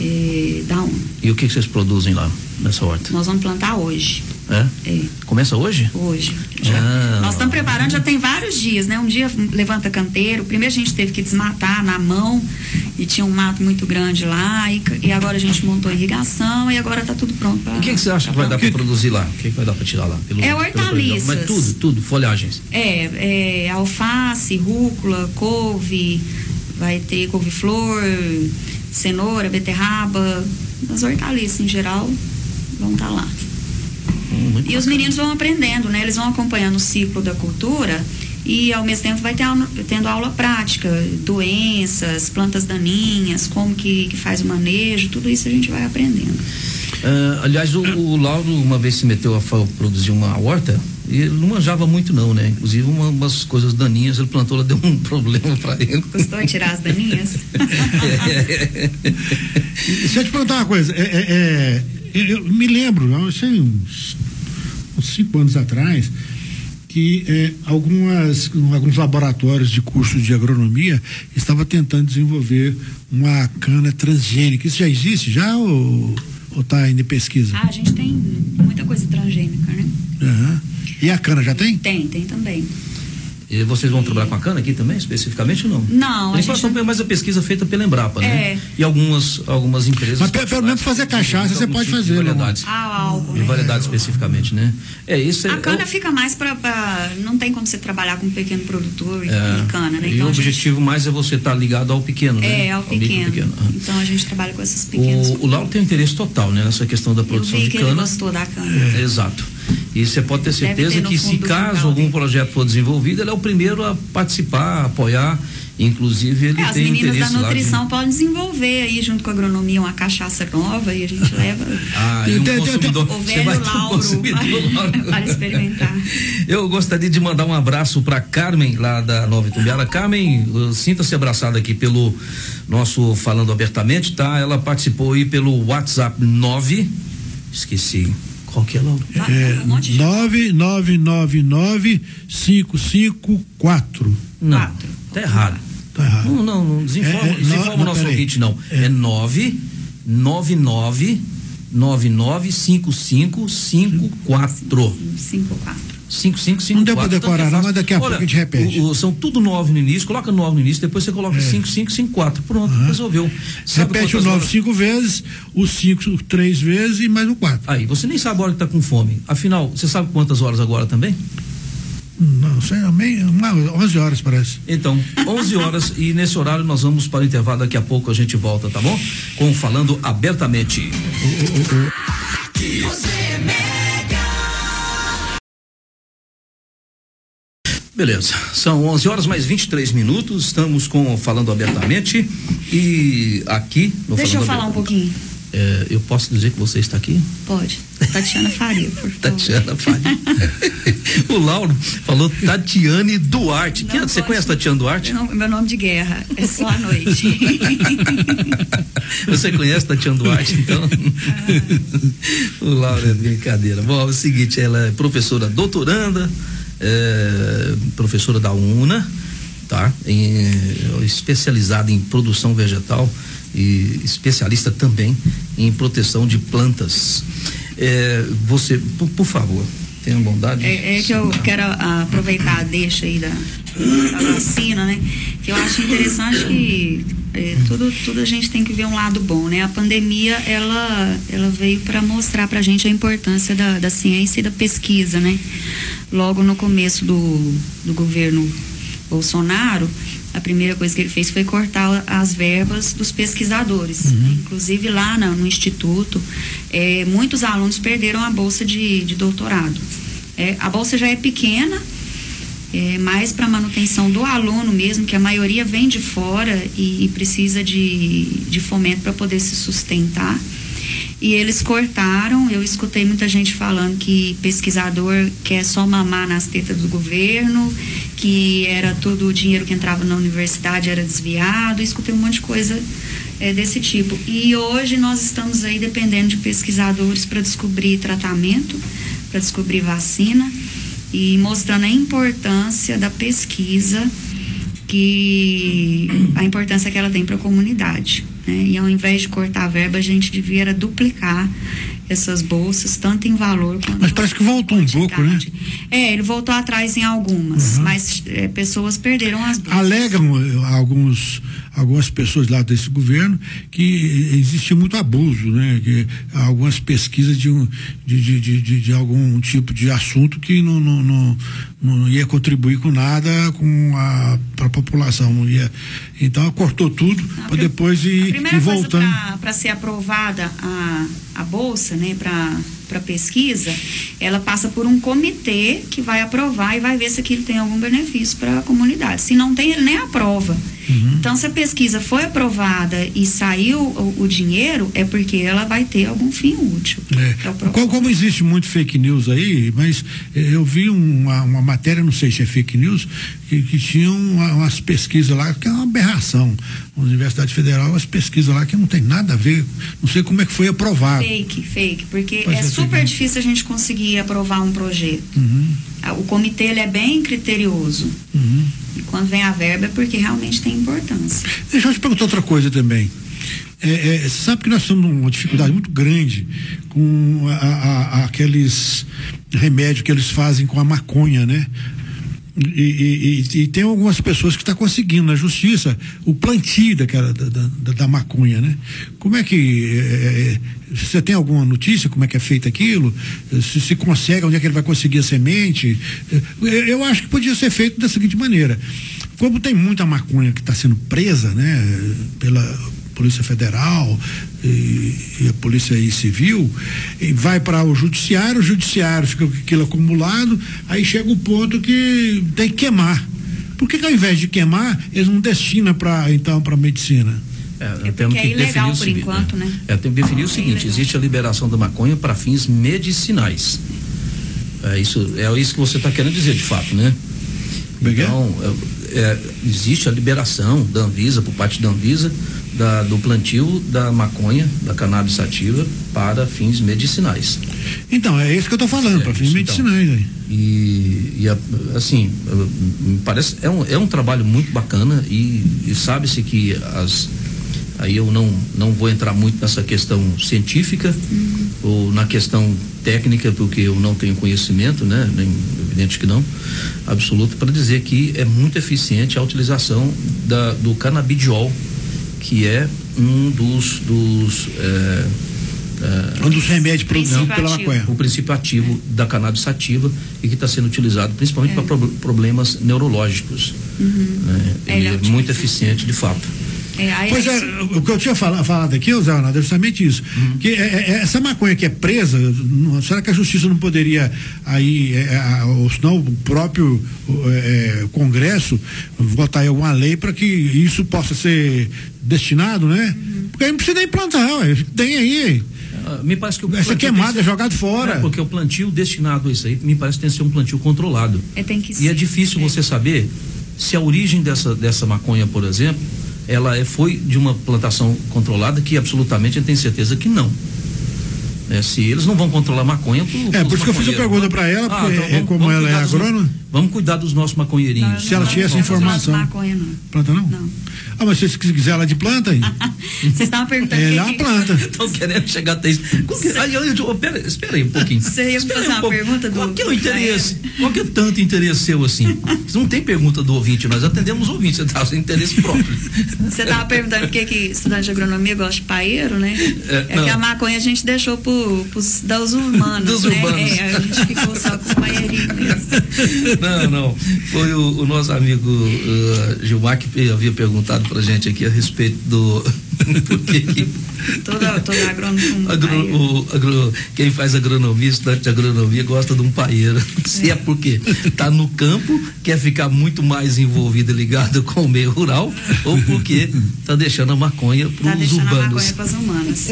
eh, da UNA. E o que, que vocês produzem lá nessa horta? Nós vamos plantar hoje. É? é? Começa hoje? Hoje. Ah. Nós estamos preparando, já tem vários dias, né? Um dia levanta canteiro. Primeiro a gente teve que desmatar na mão e tinha um mato muito grande lá. E, e agora a gente montou irrigação e agora está tudo pronto. Pra, o que, que você acha que vai dar para produzir lá? O que, que vai dar para tirar lá? Pelo, é hortaliças. Mas tudo, tudo, folhagens. É, é, alface, rúcula, couve, vai ter couve-flor, cenoura, beterraba, as hortaliças em geral vão estar tá lá. Muito e bacana. os meninos vão aprendendo, né? Eles vão acompanhando o ciclo da cultura e ao mesmo tempo vai ter, tendo aula prática, doenças, plantas daninhas, como que, que faz o manejo, tudo isso a gente vai aprendendo. Uh, aliás, o, o, Lauro uma vez se meteu a produzir uma horta e ele não manjava muito não, né? Inclusive uma, umas coisas daninhas ele plantou, ela deu um problema para ele. Gostou de tirar as daninhas? Deixa eu te perguntar uma coisa, é, é, é eu, me lembro, sei, uns, uns cinco anos atrás, que é, algumas, alguns laboratórios de curso de agronomia estavam tentando desenvolver uma cana transgênica. Isso já existe já ou está ainda em pesquisa? Ah, a gente tem muita coisa transgênica, né? Uhum. E a cana já tem? Tem, tem também. E vocês vão trabalhar com a cana aqui também, especificamente ou não? Não, Por enquanto não... mais a pesquisa feita pela Embrapa, né? É. E algumas, algumas empresas. Mas pelo menos fazer cachaça você pode tipo fazer, de variedades. Ah, álcool. E né? variedades especificamente, né? É, isso é. A cana é, fica mais para. Não tem como você trabalhar com um pequeno produtor e, é, e cana, né? E Então o a gente- objetivo mais é você estar ligado ao pequeno, né? É, ao micro pequeno. Ah. Então a gente trabalha com esses pequenos. O, o Lauro tem interesse total, né? Nessa questão da Eu produção vi de que ele cana. gostou da cana. É, Exato. E você pode ter certeza ter que se caso algum projeto for desenvolvido, ele é o primeiro a participar, a apoiar. Inclusive, ele É, as tem meninas da interesse lá de- nutrição podem desenvolver aí, junto com a agronomia, uma cachaça nova e a gente leva Ah, e um Tem- tem- tem- consumidor. o Você velho vai ter um Lauro consumidor Lauro. para experimentar. Eu gostaria de mandar um abraço para Carmen, lá da Nova Itumbiara. Carmen, uh, sinta-se abraçada aqui pelo nosso Falando Abertamente, tá? Ela participou aí pelo WhatsApp 9. Esqueci qualquer número. É, um monte de 9999554. Não, Quatro. tá errado. Tá errado. Não, não, não desinforma, é, é, o nosso ouvinte, não. É, é 999 995554. 54. 5, 5, 5, Não deu para decorar, então, não, mas daqui a Olha, pouco a gente repete. O, o, são tudo 9 no início, coloca 9 no início, depois você coloca 5, 5, 5, 4. Pronto, uhum. resolveu. Sabe repete o 9 cinco vezes, o 5 três vezes e mais o 4. Aí, você nem sabe a hora que está com fome. Afinal, você sabe quantas horas agora também? Não sei, é meio, 11 horas parece. Então, 11 horas e nesse horário nós vamos para o intervalo. Daqui a pouco a gente volta, tá bom? Com Falando Abertamente. Beleza, são 11 horas mais 23 minutos. Estamos com Falando Abertamente e aqui no Deixa eu Falando falar um pouquinho. é, eu posso dizer que você está aqui? Pode. Tatiana Faria, por favor. Tatiana Faria. o Lauro falou Tatiane Duarte. Não você pode. conhece Tatiana Duarte? Não, meu nome de guerra é só à noite. Você conhece Tatiana Duarte, então? o Lauro é brincadeira. Bom, é o seguinte, ela é professora doutoranda, é, professora da UNA, tá? Em, especializada em produção vegetal e especialista também em proteção de plantas. É, você, por, por favor, tenha bondade. É, é que eu quero aproveitar a deixa aí da, da vacina, né? Que eu acho interessante que é, tudo, tudo a gente tem que ver um lado bom, né? A pandemia, ela, ela veio para mostrar pra gente a importância da, da ciência e da pesquisa, né? Logo no começo do, do governo Bolsonaro, a primeira coisa que ele fez foi cortar as verbas dos pesquisadores. Inclusive lá na- no Instituto, eh, muitos alunos perderam a bolsa de, de doutorado. Eh, a bolsa já é pequena, é, mais para manutenção do aluno mesmo, que a maioria vem de fora e, e precisa de, de fomento para poder se sustentar. E eles cortaram, eu escutei muita gente falando que pesquisador quer só mamar nas tetas do governo, que era todo o dinheiro que entrava na universidade era desviado, escutei um monte de coisa é, desse tipo. E hoje nós estamos aí dependendo de pesquisadores para descobrir tratamento, para descobrir vacina e mostrando a importância da pesquisa que a importância que ela tem para a comunidade. Né? E ao invés de cortar a verba, a gente devia duplicar essas bolsas, tanto em valor quanto Mas parece que voltou um pouco, né? É, ele voltou atrás em algumas, mas é, pessoas perderam as bolsas. Alegam eh, alguns, algumas pessoas lá desse governo que existia muito abuso, né? Que algumas pesquisas de, um, de, de, de, de- algum tipo de assunto que não, não, não, não ia contribuir com nada com a para a população. Não ia, então cortou tudo A para depois a ir, primeira ir voltando. para ser aprovada a, a bolsa, né, para pesquisa, ela passa por um comitê que vai aprovar e vai ver se aquilo tem algum benefício para a comunidade. Se não tem, ele nem aprova. Uhum. Então, se a pesquisa foi aprovada e saiu o, o dinheiro, é porque ela vai ter algum fim útil. É. É. Como, como existe muito fake news aí, mas eh, eu vi uma, uma matéria, não sei se é fake news, que, que tinham uma- umas pesquisas lá, que é uma aberração. A Universidade Federal, umas pesquisas lá que não tem nada a ver, não sei como é que foi aprovado. Fake, fake, porque é é, super difícil a gente conseguir aprovar um projeto. Uhum, O comitê ele é bem criterioso. uhum. E quando vem a verba é porque realmente tem importância. Deixa eu te perguntar outra coisa também. É, é, sabe que nós estamos numa dificuldade muito grande com a- a- a- aqueles remédios que eles fazem com a maconha, né? E, e, e, tem algumas pessoas que estão tá conseguindo na justiça o plantio daquela, da, da, da maconha, né? Como é que. É, você tem alguma notícia como é que é feito aquilo? Se se consegue, onde é que ele vai conseguir a semente? Eu acho que podia ser feito da seguinte maneira. Como tem muita maconha que está sendo presa, né? Pela Polícia Federal e, e a Polícia Civil, e vai para o Judiciário, o Judiciário fica com aquilo acumulado, aí chega o ponto que tem que queimar. Por que, que ao invés de queimar, eles não destinam para então para medicina? É, é temos que é ilegal por seguinte, enquanto, né? É, tem que definir o é seguinte: existe a liberação da maconha para fins medicinais. É isso, é isso que você está querendo dizer de fato, né? É então, é, é, existe a liberação da Anvisa, por parte da Anvisa, da, do plantio da maconha, da cannabis sativa, para fins medicinais. Então, é isso que eu estou falando, é, para fins então. medicinais. Então. E, e, assim, me parece, é um, é um trabalho muito bacana e, e sabe-se que as. Aí eu não, não vou entrar muito nessa questão científica uhum. ou na questão técnica, porque eu não tenho conhecimento, né? Nem, evidente que não, absoluto, para dizer que é muito eficiente a utilização da, do canabidiol que é um dos, dos é, é, um dos remédios produzidos pela maconha. O princípio ativo é. da cannabis sativa e que está sendo utilizado principalmente para pro, problemas neurológicos. Uhum. Né? Ele é muito eficiente de fato. É, pois é, o que eu tinha falado, falado aqui, Zé Ronaldo, é justamente isso. Uhum. Que é, é, é, essa maconha que é presa, não, será que a justiça não poderia aí, é, ou senão o próprio Congresso votar em alguma lei para que isso possa ser destinado, né? Uhum. Porque aí não precisa nem plantar, ué, tem aí. Uh, me parece que o Essa queimada é jogado fora. É, porque o plantio destinado a isso aí, me parece que tem que ser um plantio controlado. É, tem que ser. E é difícil você saber se a origem dessa, dessa maconha, por exemplo, ela é, foi de uma plantação controlada que absolutamente gente tem certeza que não. É, se eles não vão controlar maconha. Pro, é, por isso que eu fiz a pergunta para ela, ah, porque ah, então vamos, como ela é agrônoma. Vamos cuidar dos nossos maconheirinhos. Não, se ela tinha essa informação. Maconha, não. Planta não? Não. Ah, mas se quiser ela de planta aí. Vocês estavam perguntando. É, ela planta. Estão querendo chegar até isso. Aí, eu, eu, pera, espera aí um pouquinho. Você ia fazer um uma pouco. pergunta do. Qual que é o interesse? Qual que é tanto interesse seu assim? Você não tem pergunta do ouvinte, nós atendemos o ouvinte, você está sem interesse próprio. Você estava perguntando por que, que estudante de agronomia gosta de paeiro, né? É, é que a maconha a gente deixou para os dos humanos. Dos né? humanos. É, a gente ficou só com o paeirinho mesmo. Não, não. Foi o, o nosso amigo uh, Gilmar que havia perguntado para gente aqui a respeito do. porque que, toda, toda agrônomo. Agro, o, agro, quem faz agronomia, estudante de agronomia, gosta de um paeiro. Se é, é porque está no campo, quer ficar muito mais envolvido e ligado com o meio rural, ou porque está deixando a maconha para tá os urbanos. A maconha para as humanas.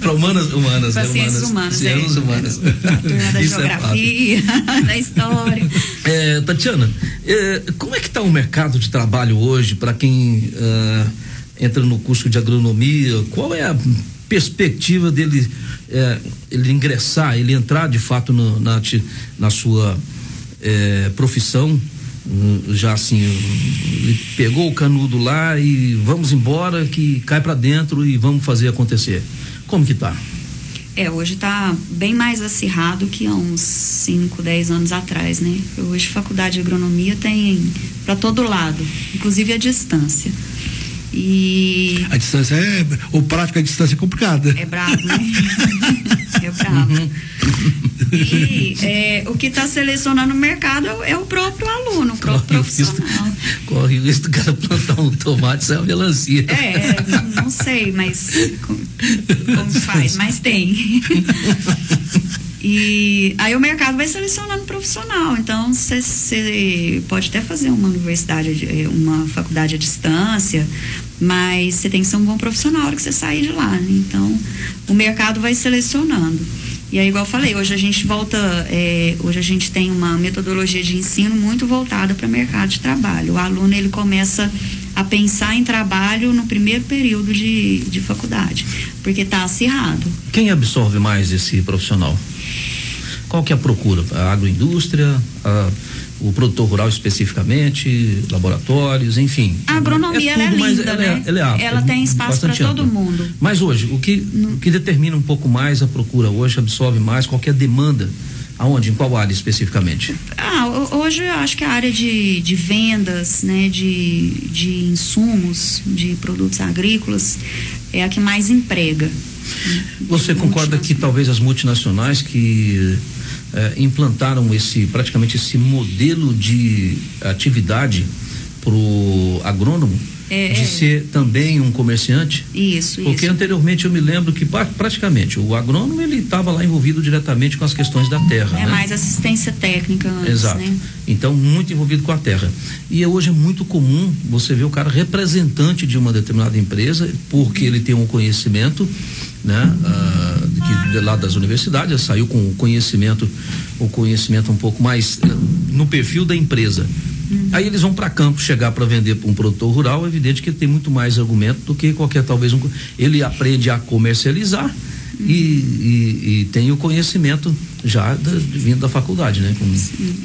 para humanas, humanas. Para ciências humanas. Ciências é. humanas. A da Isso é geografia, é da história. É, Tatiana, é, como é que está o mercado de trabalho hoje para quem uh, entra no curso de agronomia? Qual é a perspectiva dele é, ele ingressar, ele entrar de fato no, na, na sua é, profissão? Hum, já assim, ele pegou o canudo lá e vamos embora, que cai para dentro e vamos fazer acontecer. Como que tá? É, hoje está bem mais acirrado que há uns 5, 10 anos atrás, né? Hoje faculdade de agronomia tem para todo lado, inclusive a distância. E. A distância é. O prático a distância é complicada. É brabo, né? é brabo. Uhum. E é, o que está selecionando o mercado é o próprio aluno, o próprio corre profissional. Corre o risco do cara plantar um tomate sem uma melancia. É, não sei, mas como, como faz, mas tem. E aí o mercado vai selecionando profissional. Então você pode até fazer uma universidade, eh, uma faculdade à distância, mas você tem que ser um bom profissional na hora que você sair de lá. Né? Então o mercado vai selecionando. E aí, igual eu falei, hoje a gente volta, é, hoje a gente tem uma metodologia de ensino muito voltada para o mercado de trabalho. O aluno ele começa a pensar em trabalho no primeiro período de, de faculdade, porque está acirrado. Quem absorve mais esse profissional? Qual que é a procura? A agroindústria, a, o produtor rural especificamente, laboratórios, enfim. A agronomia é ela é linda, ela, é, né? ela, é, ela é tem espaço para todo mundo. Mas hoje, o que, o que determina um pouco mais a procura hoje, absorve mais, qualquer demanda Aonde? Em qual área especificamente? Ah, hoje eu acho que a área de, de vendas, né, de, de insumos, de produtos agrícolas, é a que mais emprega. Você concorda que talvez as multinacionais que eh, implantaram esse praticamente esse modelo de atividade para o agrônomo é, de é. ser também um comerciante? Isso, Porque isso. anteriormente eu me lembro que praticamente o agrônomo ele estava lá envolvido diretamente com as questões da terra. É né? mais assistência técnica antes, Exato. Né? Então, muito envolvido com a terra. E hoje é muito comum você ver o cara representante de uma determinada empresa, porque ele tem um conhecimento, né? Ah, que, lá das universidades, saiu com o conhecimento, o conhecimento um pouco mais eh, no perfil da empresa. Uhum. Aí eles vão para campo chegar para vender para um produtor rural, é evidente que ele tem muito mais argumento do que qualquer talvez um. Ele aprende a comercializar. E, e, e, tem o conhecimento já da, vindo da faculdade, né? Com,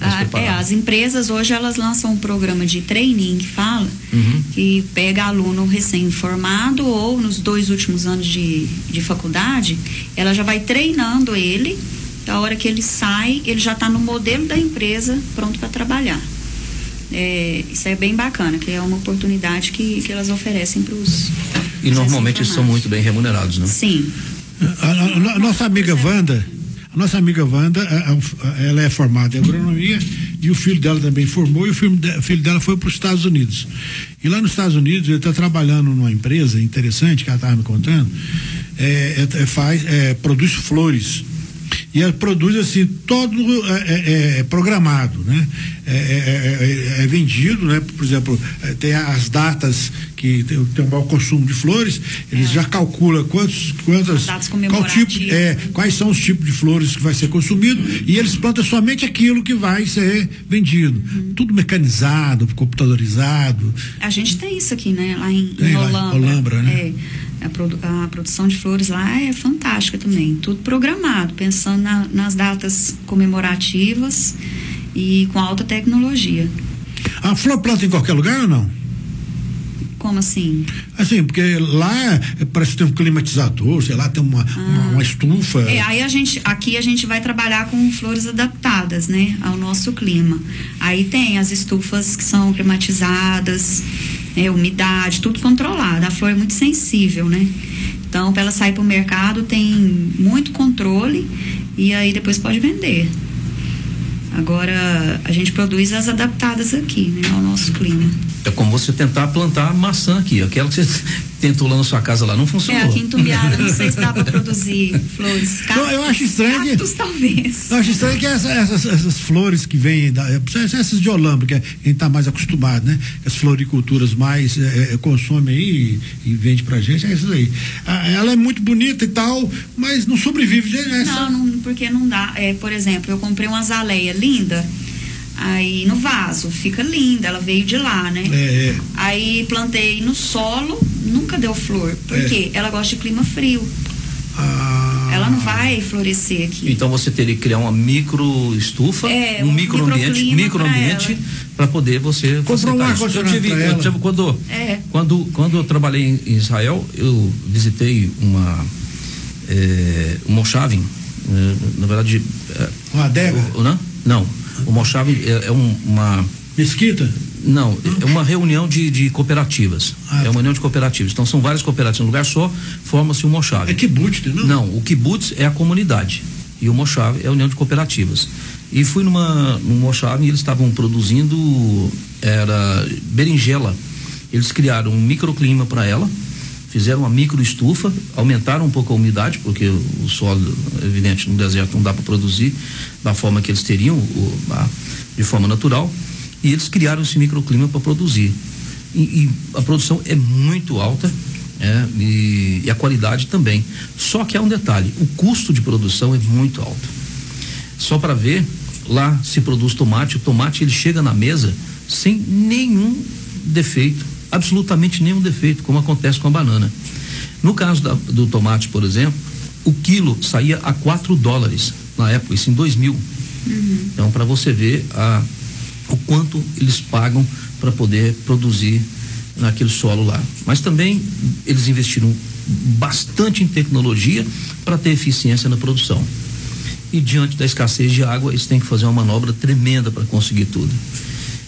ah, é, as empresas hoje elas lançam um programa de training que fala uhum. que pega aluno recém-formado ou nos dois últimos anos de, de faculdade, ela já vai treinando ele. A hora que ele sai, ele já está no modelo da empresa pronto para trabalhar. É, isso é bem bacana, que é uma oportunidade que, que elas oferecem para os. E normalmente eles são muito bem remunerados, né? Sim. A, a, a nossa amiga Wanda, a nossa amiga Wanda, ela é formada em agronomia e o filho dela também formou e o filho, de, filho dela foi para os Estados Unidos. E lá nos Estados Unidos ele está trabalhando numa empresa interessante que ela estava me contando, é, é, faz, é, produz flores e ela produz assim todo é, é, é programado, né? É, é, é, é, vendido, né? Por exemplo, tem as datas que tem, tem um maior consumo de flores, eles já calculam quantos, quantas, qual tipo, é, quais são os tipos de flores que vai ser consumido e eles plantam somente aquilo que vai ser vendido, uhum. tudo mecanizado, computadorizado. A gente tem isso aqui, né? Lá em, tem, em Olambra. Lá Olambra, né? A, produ a, produção de flores lá é fantástica também, tudo programado, pensando na, nas datas comemorativas e com alta tecnologia. A flor planta em qualquer lugar ou não? Como assim? Assim, porque lá parece que tem um climatizador, sei lá, tem uma, ah. uma, uma, estufa. É, aí a gente, aqui a gente vai trabalhar com flores adaptadas, né, ao nosso clima. Aí tem as estufas que são climatizadas, é, umidade, tudo controlado. A flor é muito sensível, né? Então, para ela sair para o mercado, tem muito controle e aí depois pode vender. Agora, a gente produz as adaptadas aqui, né, ao nosso clima. É como você tentar plantar maçã aqui, aquela que você tentou lá na sua casa lá, não funcionou. É, aqui em Tumbiara, não sei se dá para produzir flores. Cactos, não, eu acho estranho cactos, que, talvez. Eu acho estranho que essa, essas, essas, flores que vêm, da, essas de Olambra, que a gente está mais acostumado, né? As floriculturas mais é, é, consome aí e, e vende pra gente, é isso aí. ela é muito bonita e tal, mas não sobrevive. Essa... Não, não, porque não dá. É, por exemplo, eu comprei uma azaleia linda, Aí no vaso, fica linda, ela veio de lá, né? É, é. Aí plantei no solo, nunca deu flor. Por é. quê? Ela gosta de clima frio. Ah. Ela não vai florescer aqui. Então você teria que criar uma micro estufa, é, um, um microambiente, microambiente para poder você Comprou um ar eu tive, eu tive, quando, é. quando quando eu trabalhei em Israel, eu visitei uma é, um Moshavim, é, na verdade, é, uma adega? Não, não o Moshav é, é um, uma. Mesquita? Não, é uma reunião de, de cooperativas. Ah, é uma reunião de cooperativas. Então são várias cooperativas. No lugar só, forma-se o Moshav. É kibbutz, não? Não, o kibbutz é a comunidade. E o Moshav é a união de cooperativas. E fui numa, num Moshav e eles estavam produzindo era berinjela. Eles criaram um microclima para ela fizeram uma micro estufa, aumentaram um pouco a umidade, porque o solo, evidente, no deserto não dá para produzir da forma que eles teriam, o, a, de forma natural, e eles criaram esse microclima para produzir. E, e, a produção é muito alta é, e, e, a qualidade também. Só que há um detalhe: o custo de produção é muito alto. Só para ver, lá se produz tomate, o tomate ele chega na mesa sem nenhum defeito absolutamente nenhum defeito, como acontece com a banana. No caso da, do tomate, por exemplo, o quilo saía a 4 dólares na época, isso em 2000. Uhum. Então, para você ver a, o quanto eles pagam para poder produzir naquele solo lá. Mas também eles investiram bastante em tecnologia para ter eficiência na produção. e diante da escassez de água, eles têm que fazer uma manobra tremenda para conseguir tudo.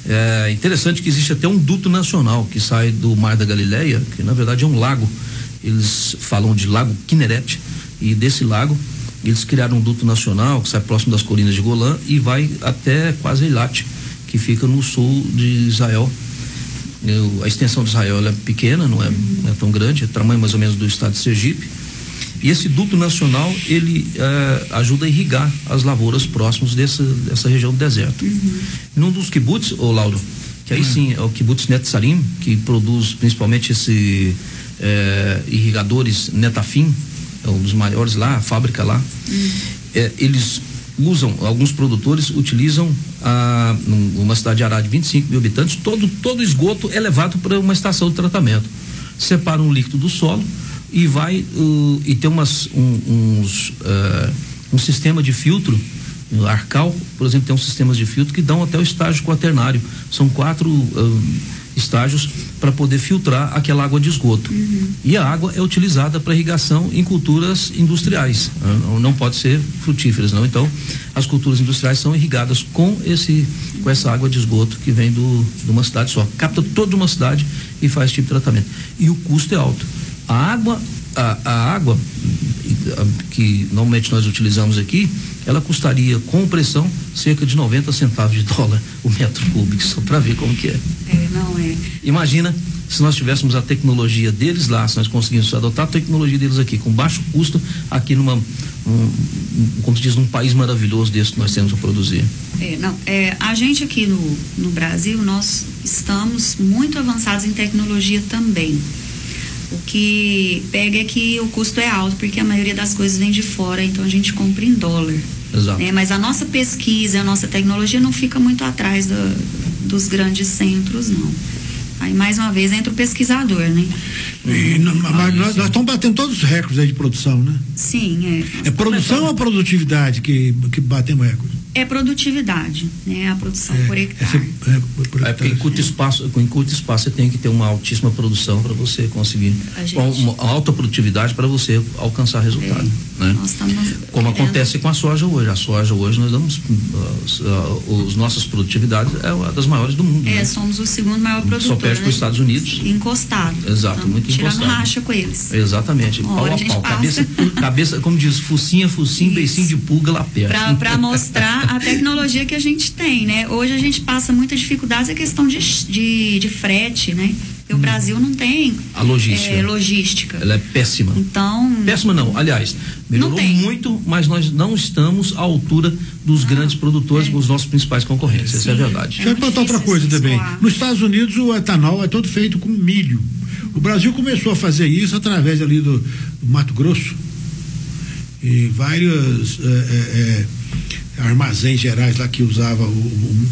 É interessante que existe até um duto nacional que sai do Mar da Galileia, que na verdade é um lago. Eles falam de Lago Kinneret, e desse lago eles criaram um duto nacional que sai próximo das colinas de Golã e vai até quase Eilat, que fica no sul de Israel. Eu, a extensão de Israel é pequena, não é, não é, tão grande, é tamanho mais ou menos do estado de Sergipe. E esse duto nacional ele é, ajuda a irrigar as lavouras próximas dessa, dessa região do deserto. Uhum. Num dos kibbutz, ô Lauro, que aí uhum. sim é o kibbutz Netzarim, que produz principalmente esse é, irrigadores Netafim, é um dos maiores lá, a fábrica lá. Uhum. É, eles usam, alguns produtores utilizam a, uma cidade de Ará de 25 mil habitantes, todo, todo esgoto é levado para uma estação de tratamento. Separa um líquido do solo e vai uh, e tem umas, um, uns, uh, um sistema de filtro Arcal, por exemplo, tem uns sistemas de filtro que dão até o estágio quaternário. São quatro uh, estágios para poder filtrar aquela água de esgoto. Uhum. E a água é utilizada para irrigação em culturas industriais, não, não pode ser frutíferas, não. Então, as culturas industriais são irrigadas com esse com essa água de esgoto que vem do, de uma cidade só. Capta toda uma cidade e faz esse tipo de tratamento. E o custo é alto. A água a, a água que normalmente nós utilizamos aqui, ela custaria com pressão cerca de 90 centavos de dólar o metro cúbico, só para ver como que é. É, não é. Imagina se nós tivéssemos a tecnologia deles lá, se nós conseguíssemos adotar a tecnologia deles aqui com baixo custo, aqui numa, um, como se diz, num país maravilhoso desse que nós temos a produzir. É, não, é, a gente aqui no, no Brasil, nós estamos muito avançados em tecnologia também. O que pega é que o custo é alto, porque a maioria das coisas vem de fora, então a gente compra em dólar. Exato. Né? Mas a nossa pesquisa, a nossa tecnologia não fica muito atrás do, dos grandes centros, não. Aí, mais uma vez, entra o pesquisador, né? E, mas nós, nós, estamos batendo todos os recordes aí de produção, né? Sim, é. É produção ou produtividade que, que batemos recorde? É produtividade, né? A produção é, por hectare. É, é, por é em curto espaço, em curto espaço você tem que ter uma altíssima produção para você conseguir gente, uma alta produtividade para você alcançar resultado, é, né? Como acontece com a soja hoje. A soja hoje nós damos uh, uh, os nossas produtividades é uma das maiores do mundo. É, né? somos o segundo maior produtor. Só perde né? para os Estados Unidos. Encostado. Exato, então, muito tirando encostado. Tirando racha com eles. Exatamente. Uma pau a, pau. Cabeça, cabeça, como diz, focinha, focinho, beicinho de pulga lá perto. Para mostrar a tecnologia que a gente tem, né? Hoje a gente passa muitas dificuldades a questão de, de, de frete, né? Porque o hum. Brasil não tem a logística. É, logística. Ela é péssima. Então. Péssima não, aliás, melhorou muito, mas nós não estamos à altura dos ah, grandes produtores, é. os nossos principais concorrentes. Essa é a verdade. Deixa eu perguntar outra coisa também. Nos Estados Unidos o etanol é todo feito com milho. O Brasil começou a fazer isso através ali do, do Mato Grosso. E vários. É, é, é armazéns gerais lá que usava o, o,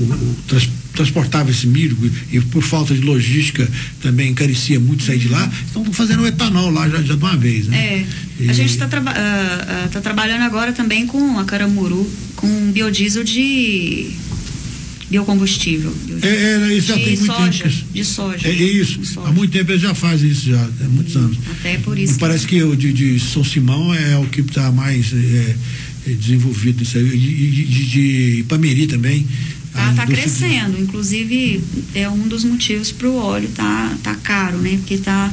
o, o trans, transportava esse milho e por falta de logística também encarecia muito sair de lá, estão fazendo o etanol lá já, já de uma vez, né? É. E... A gente está traba uh, uh, tá trabalhando agora também com a Caramuru, com biodiesel de biocombustível. É, é, isso já de tem muito soja, tempo. De soja. É, é isso. Soja. Há muito tempo eles já fazem isso, já, há muitos anos. Até por isso. E parece que o de, de São Simão é o que está mais. É, é, desenvolvido isso aí, de, de, de Ipameri também. Está tá crescendo, de... inclusive é um dos motivos para o óleo tá, tá caro, né? Porque tá,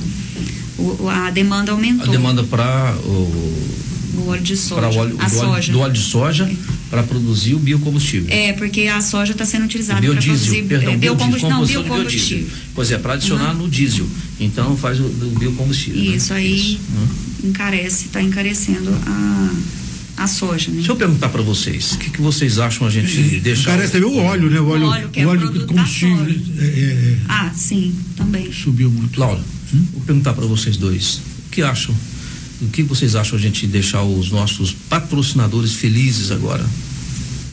o, a demanda aumentou. A demanda para o, o óleo de soja. Óleo, a do, soja. Óleo, do óleo de soja é. para produzir o biocombustível. É, porque a soja está sendo utilizada para produzir perdão, é, biocombustível. Não, biocombustível. Pois é, para adicionar uhum. no diesel. Então faz o, o biocombustível. Né? Isso né? aí Isso. Uhum. encarece, está encarecendo a a soja. Né? Deixa eu perguntar para vocês, o que, que, vocês acham a gente é, deixar? Parece também o óleo, né? O óleo, o óleo, que é o óleo combustível. É, é, é, ah, sim, também. Subiu muito. Laura, hum? vou perguntar para vocês dois, o que acham? O que vocês acham a gente deixar os nossos patrocinadores felizes agora?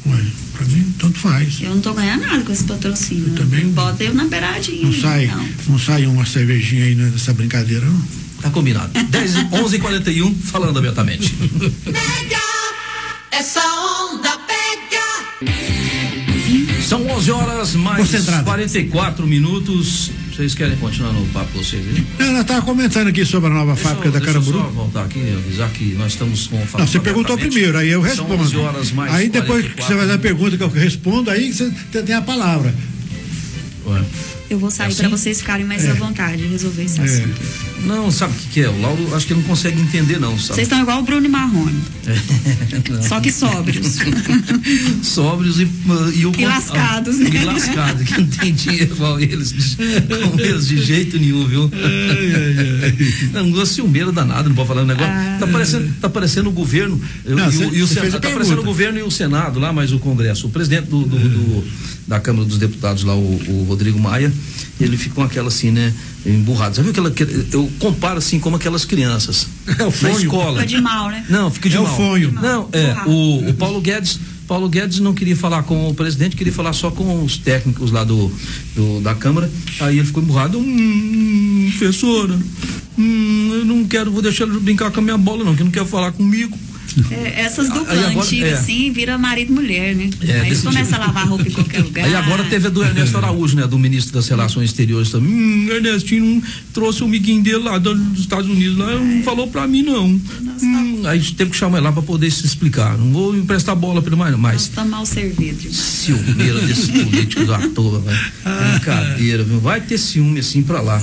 Ué, pra mim, tanto faz. Eu não tô ganhando nada com esse patrocínio. Eu também. Bota eu na beiradinha. Não sai, não. não sai uma cervejinha aí nessa brincadeira, não? Tá combinado. 10, 11 41 falando abertamente. Essa onda pega! São 11 horas mais 44 minutos. Vocês querem continuar no papo com vocês? Não, nós estava comentando aqui sobre a nova deixa fábrica eu, da Caramburu. Deixa eu só voltar aqui e avisar que nós estamos com Não, você perguntou primeiro, aí eu respondo. 11 horas mais aí depois que você vai dar a pergunta que eu respondo, aí você tem a palavra. Ué. Eu vou sair é assim? para vocês ficarem mais é. à vontade de resolver esse é. assunto. Não, sabe o que, que, é? O Lauro acho que não consegue entender, não. Vocês estão igual o Bruno e Marrone. É. Só que sóbrios. sóbrios e, e, o, e lascados, né? E lascados, que não tem dinheiro igual eles, com eles de jeito nenhum, viu? não, não ciumeiro danado, não pode falar um negócio. Ah. Tá, parecendo, tá parecendo o governo não, e, cê, e o Senado. Tá parecendo o governo e o Senado lá, mas o Congresso. O presidente do, do, do da Câmara dos Deputados lá, o, o Rodrigo Maia, ele fica com aquela assim, né, emburrado. Sabe aquela eu comparo assim como aquelas crianças é o na escola. Fica de mal, né? Não, fica de é mal. O fonho. Não, é, o, o Paulo Guedes Paulo Guedes não queria falar com o presidente, queria falar só com os técnicos lá do, do da Câmara. Aí ele ficou emburrado. Hum, professora, hum, eu não quero, vou deixar ele brincar com a minha bola, não, que não quer falar comigo. É, essas duplas antigas, é. assim, vira marido e mulher, né? É, Aí eles começam a lavar roupa em qualquer lugar. Aí agora teve a do Ernesto Araújo, né? Do ministro das Relações Exteriores também. Hum, Ernestinho trouxe o miguinho dele lá dos Estados Unidos, lá, não falou pra mim, não. Hum, aí teve que chamar ele lá pra poder se explicar. Não vou emprestar bola pra ele mais, mais. Tá mal servido. Ciumeira desses políticos à toa, velho. Brincadeira, viu? Vai ter ciúme assim pra lá.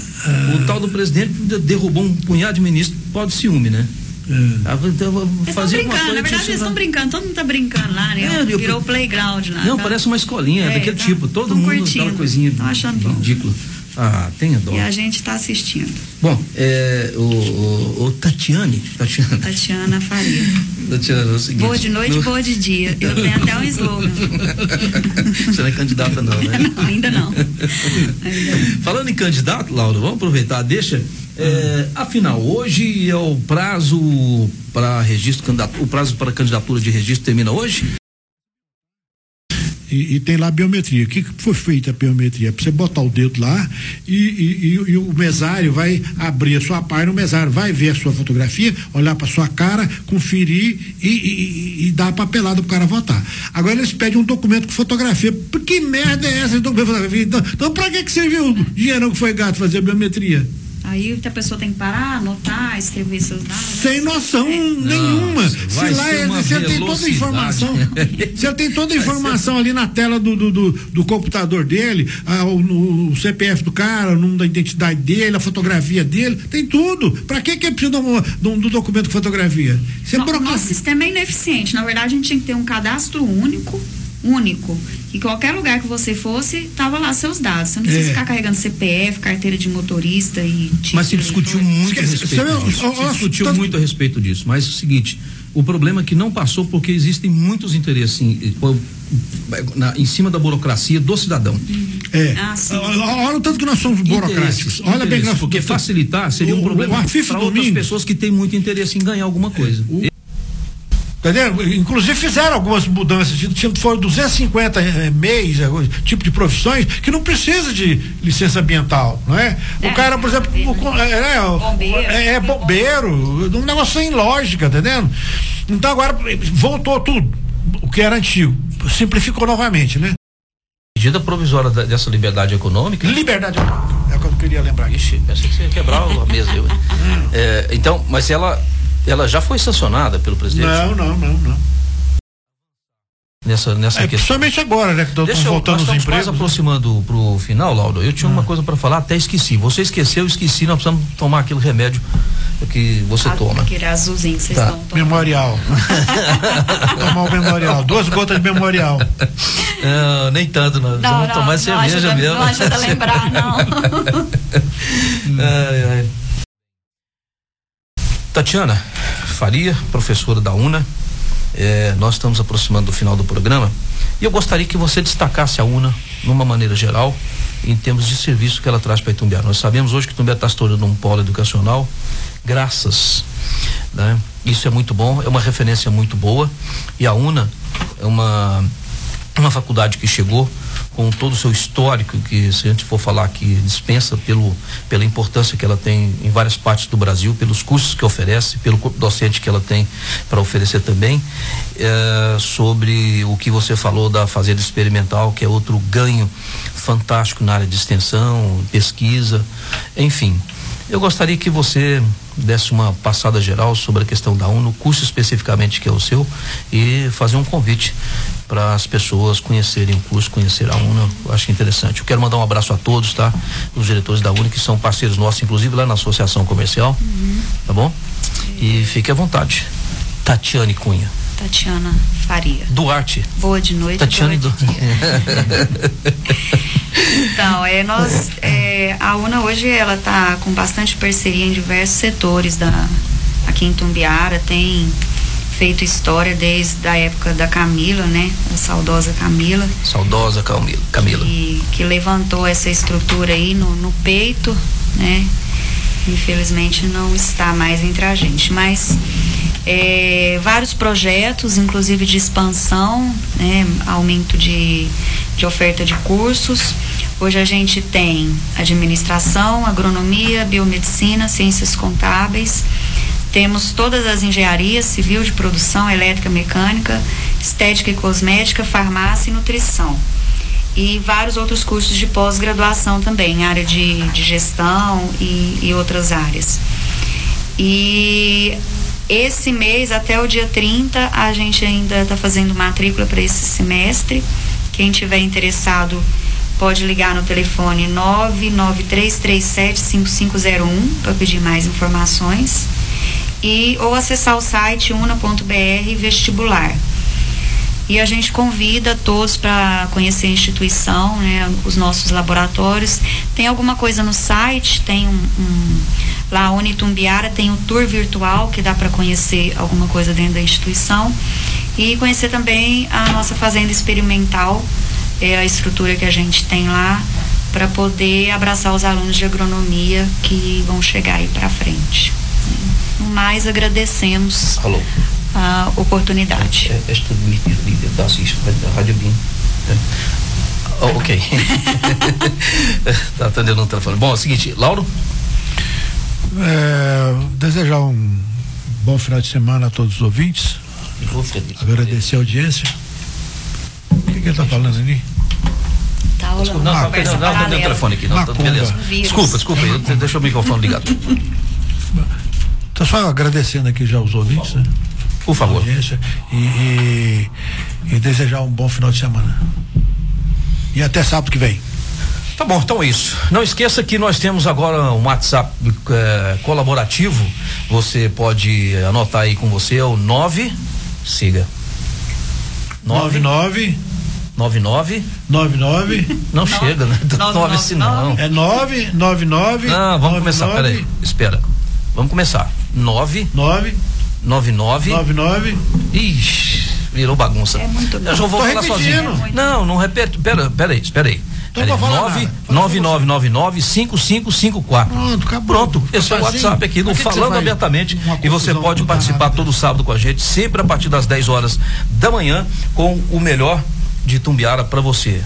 O tal do presidente derrubou um punhado de ministros, pode ciúme, né? É. Então, fazer brincando, coisa, na verdade eles estão brincando, todo mundo está brincando lá, né? É, Virou eu, playground lá. Não, tá? parece uma escolinha, é, daquele tá, tipo, todo mundo curtindo, aquela coisinha tá achando ridícula. Ah, tenha dó. E a gente está assistindo. Bom, é, o, o, o, Tatiane. Tatiana. Tatiana Faria. Tatiana, é o seguinte. Boa de noite, no... boa de dia. Eu tenho até um slogan. Você não é candidata, não, né? não, ainda não. Ainda não. Falando em candidato, Laura, vamos aproveitar, deixa. É, afinal, hoje é o prazo para registro, o prazo para candidatura de registro termina hoje? E, e, tem lá biometria. O que, que foi feita a biometria? Para você botar o dedo lá e, e, e, o mesário vai abrir a sua página, o mesário vai ver a sua fotografia, olhar para sua cara, conferir e, dar a papelada para o cara votar. Agora eles pedem um documento com fotografia. Que merda é essa documento? Então, então para que, que serviu o dinheiro que foi gato fazer a biometria? Aí a pessoa tem que parar, anotar, escrever seus dados. Sem noção é. nenhuma. Se lá é, você tem toda a informação. você tem toda a informação ali na tela do, do, do, do computador dele, ah, o, o, CPF do cara, o número da identidade dele, a fotografia dele, tem tudo. Para que, que é preciso do, do documento com fotografia? Você no, Nosso sistema é ineficiente. Na verdade, a gente tinha que ter um cadastro único único. E qualquer lugar que você fosse, tava lá seus dados. Você não precisa é. ficar carregando CPF, carteira de motorista e Mas se discutiu muito a respeito disso. Se discutiu muito a respeito disso. Mas é o seguinte, o problema é que não passou porque existem muitos interesses em, na, em cima da burocracia do cidadão. É. Ah, Olha o tanto que nós somos burocráticos. Olha bem que nós Porque facilitar seria um problema para outras pessoas que têm muito interesse em ganhar alguma coisa. É. O, Entendeu? Inclusive fizeram algumas mudanças, foram 250 eh, MEIs, eh, tipo de profissões, que não precisa de licença ambiental, não é? é o cara, por exemplo, é, é, bombeiro, é, é bombeiro, um negócio sem lógica, entendendo? Então agora voltou tudo, o que era antigo, simplificou novamente, né? Medida provisória dessa liberdade econômica? Liberdade econômica, é o que eu queria lembrar. Ixi, pensei que você ia quebrar a mesa. Eu, é, então, mas ela ela já foi sancionada pelo presidente? Não, não, não, não. Nessa, nessa é, questão. Principalmente agora, né? Que estão voltando nós os empregos. quase aproximando pro final, Laudo. Eu tinha ah. uma coisa para falar, até esqueci. Você esqueceu, esqueci, nós precisamos tomar aquele remédio que você ah, toma. Aquele azulzinho que vocês tá. Memorial. tomar o memorial. Duas gotas de memorial. Não, nem tanto, não. não vamos não, tomar não cerveja ajuda, mesmo. Não ajuda a lembrar, não. ai, ai. Tatiana Faria, professora da UNA, é, nós estamos aproximando do final do programa e eu gostaria que você destacasse a UNA numa maneira geral em termos de serviço que ela traz para Itumbiara. Nós sabemos hoje que Itumbiara está se tornando um polo educacional, graças, né? Isso é muito bom, é uma referência muito boa e a UNA é uma uma faculdade que chegou com todo o seu histórico, que se a gente for falar aqui, dispensa pelo, pela importância que ela tem em várias partes do Brasil, pelos cursos que oferece, pelo corpo docente que ela tem para oferecer também, é, sobre o que você falou da fazenda experimental, que é outro ganho fantástico na área de extensão, pesquisa, enfim. Eu gostaria que você desse uma passada geral sobre a questão da UNO, o curso especificamente que é o seu, e fazer um convite para as pessoas conhecerem o curso, conhecer a UNA. Eu acho interessante. Eu quero mandar um abraço a todos, tá? Os diretores da UNA, que são parceiros nossos, inclusive lá na Associação Comercial. Uhum. Tá bom? E fique à vontade. Tatiane Cunha. Tatiana Faria. Duarte. Boa de noite. Tatiane boa de Então, é, nós, é, a UNA hoje ela está com bastante parceria em diversos setores da, aqui em Tumbiara, tem feito história desde a época da Camila, né? A saudosa Camila. Saudosa Camila. Camila. E, que levantou essa estrutura aí no, no peito, né? Infelizmente não está mais entre a gente, mas é, vários projetos, inclusive de expansão, né, aumento de, de oferta de cursos. Hoje a gente tem administração, agronomia, biomedicina, ciências contábeis. Temos todas as engenharias, civil de produção, elétrica, mecânica, estética e cosmética, farmácia e nutrição. E vários outros cursos de pós-graduação também, área de, de gestão e, e outras áreas. E esse mês, até o dia 30, a gente ainda está fazendo matrícula para esse semestre. Quem tiver interessado pode ligar no telefone 993375501 para pedir mais informações e ou acessar o site una.br vestibular. E a gente convida todos para conhecer a instituição, né, os nossos laboratórios. Tem alguma coisa no site, tem um, um lá Unitumbiara tem um tour virtual que dá para conhecer alguma coisa dentro da instituição e conhecer também a nossa fazenda experimental é a estrutura que a gente tem lá para poder abraçar os alunos de agronomia que vão chegar aí para frente. No mais, agradecemos Alô. A oportunidade. É, este líder da Rádio BIM. Oh, ok. tá atendendo no telefone. Bom, é o seguinte, Lauro? É, desejar um bom final de semana a todos os ouvintes. Agradecer a audiência. O que, que ele está falando ali? Tá rolando não, não, não, não, tem o telefone aqui. Não, tá, beleza. Desculpa, desculpa, eu, deixa o microfone ligado. Estou só agradecendo aqui já os ouvintes, né? Por favor. E, e, e desejar um bom final de semana. E até sábado que vem. Tá bom, então é isso. Não esqueça que nós temos agora um WhatsApp é, colaborativo. Você pode anotar aí com você, é o 9, siga. 99 99 99 Não chega, né? 9 se não. É 999 Não, vamos começar, peraí. Espera. Vamos começar. 9 9 99 99 Ixi, virou bagunça. É muito Eu já vou falar sozinho. É não, não repete. Pera, pera aí, espera aí. Então não vou falar 9999-5554. Pronto, acabou. Pronto, esse é o WhatsApp aqui do Falando Abertamente. E você pode participar rápido. todo sábado com a gente, sempre a partir das 10 horas da manhã, com o melhor de Tumbiara para você.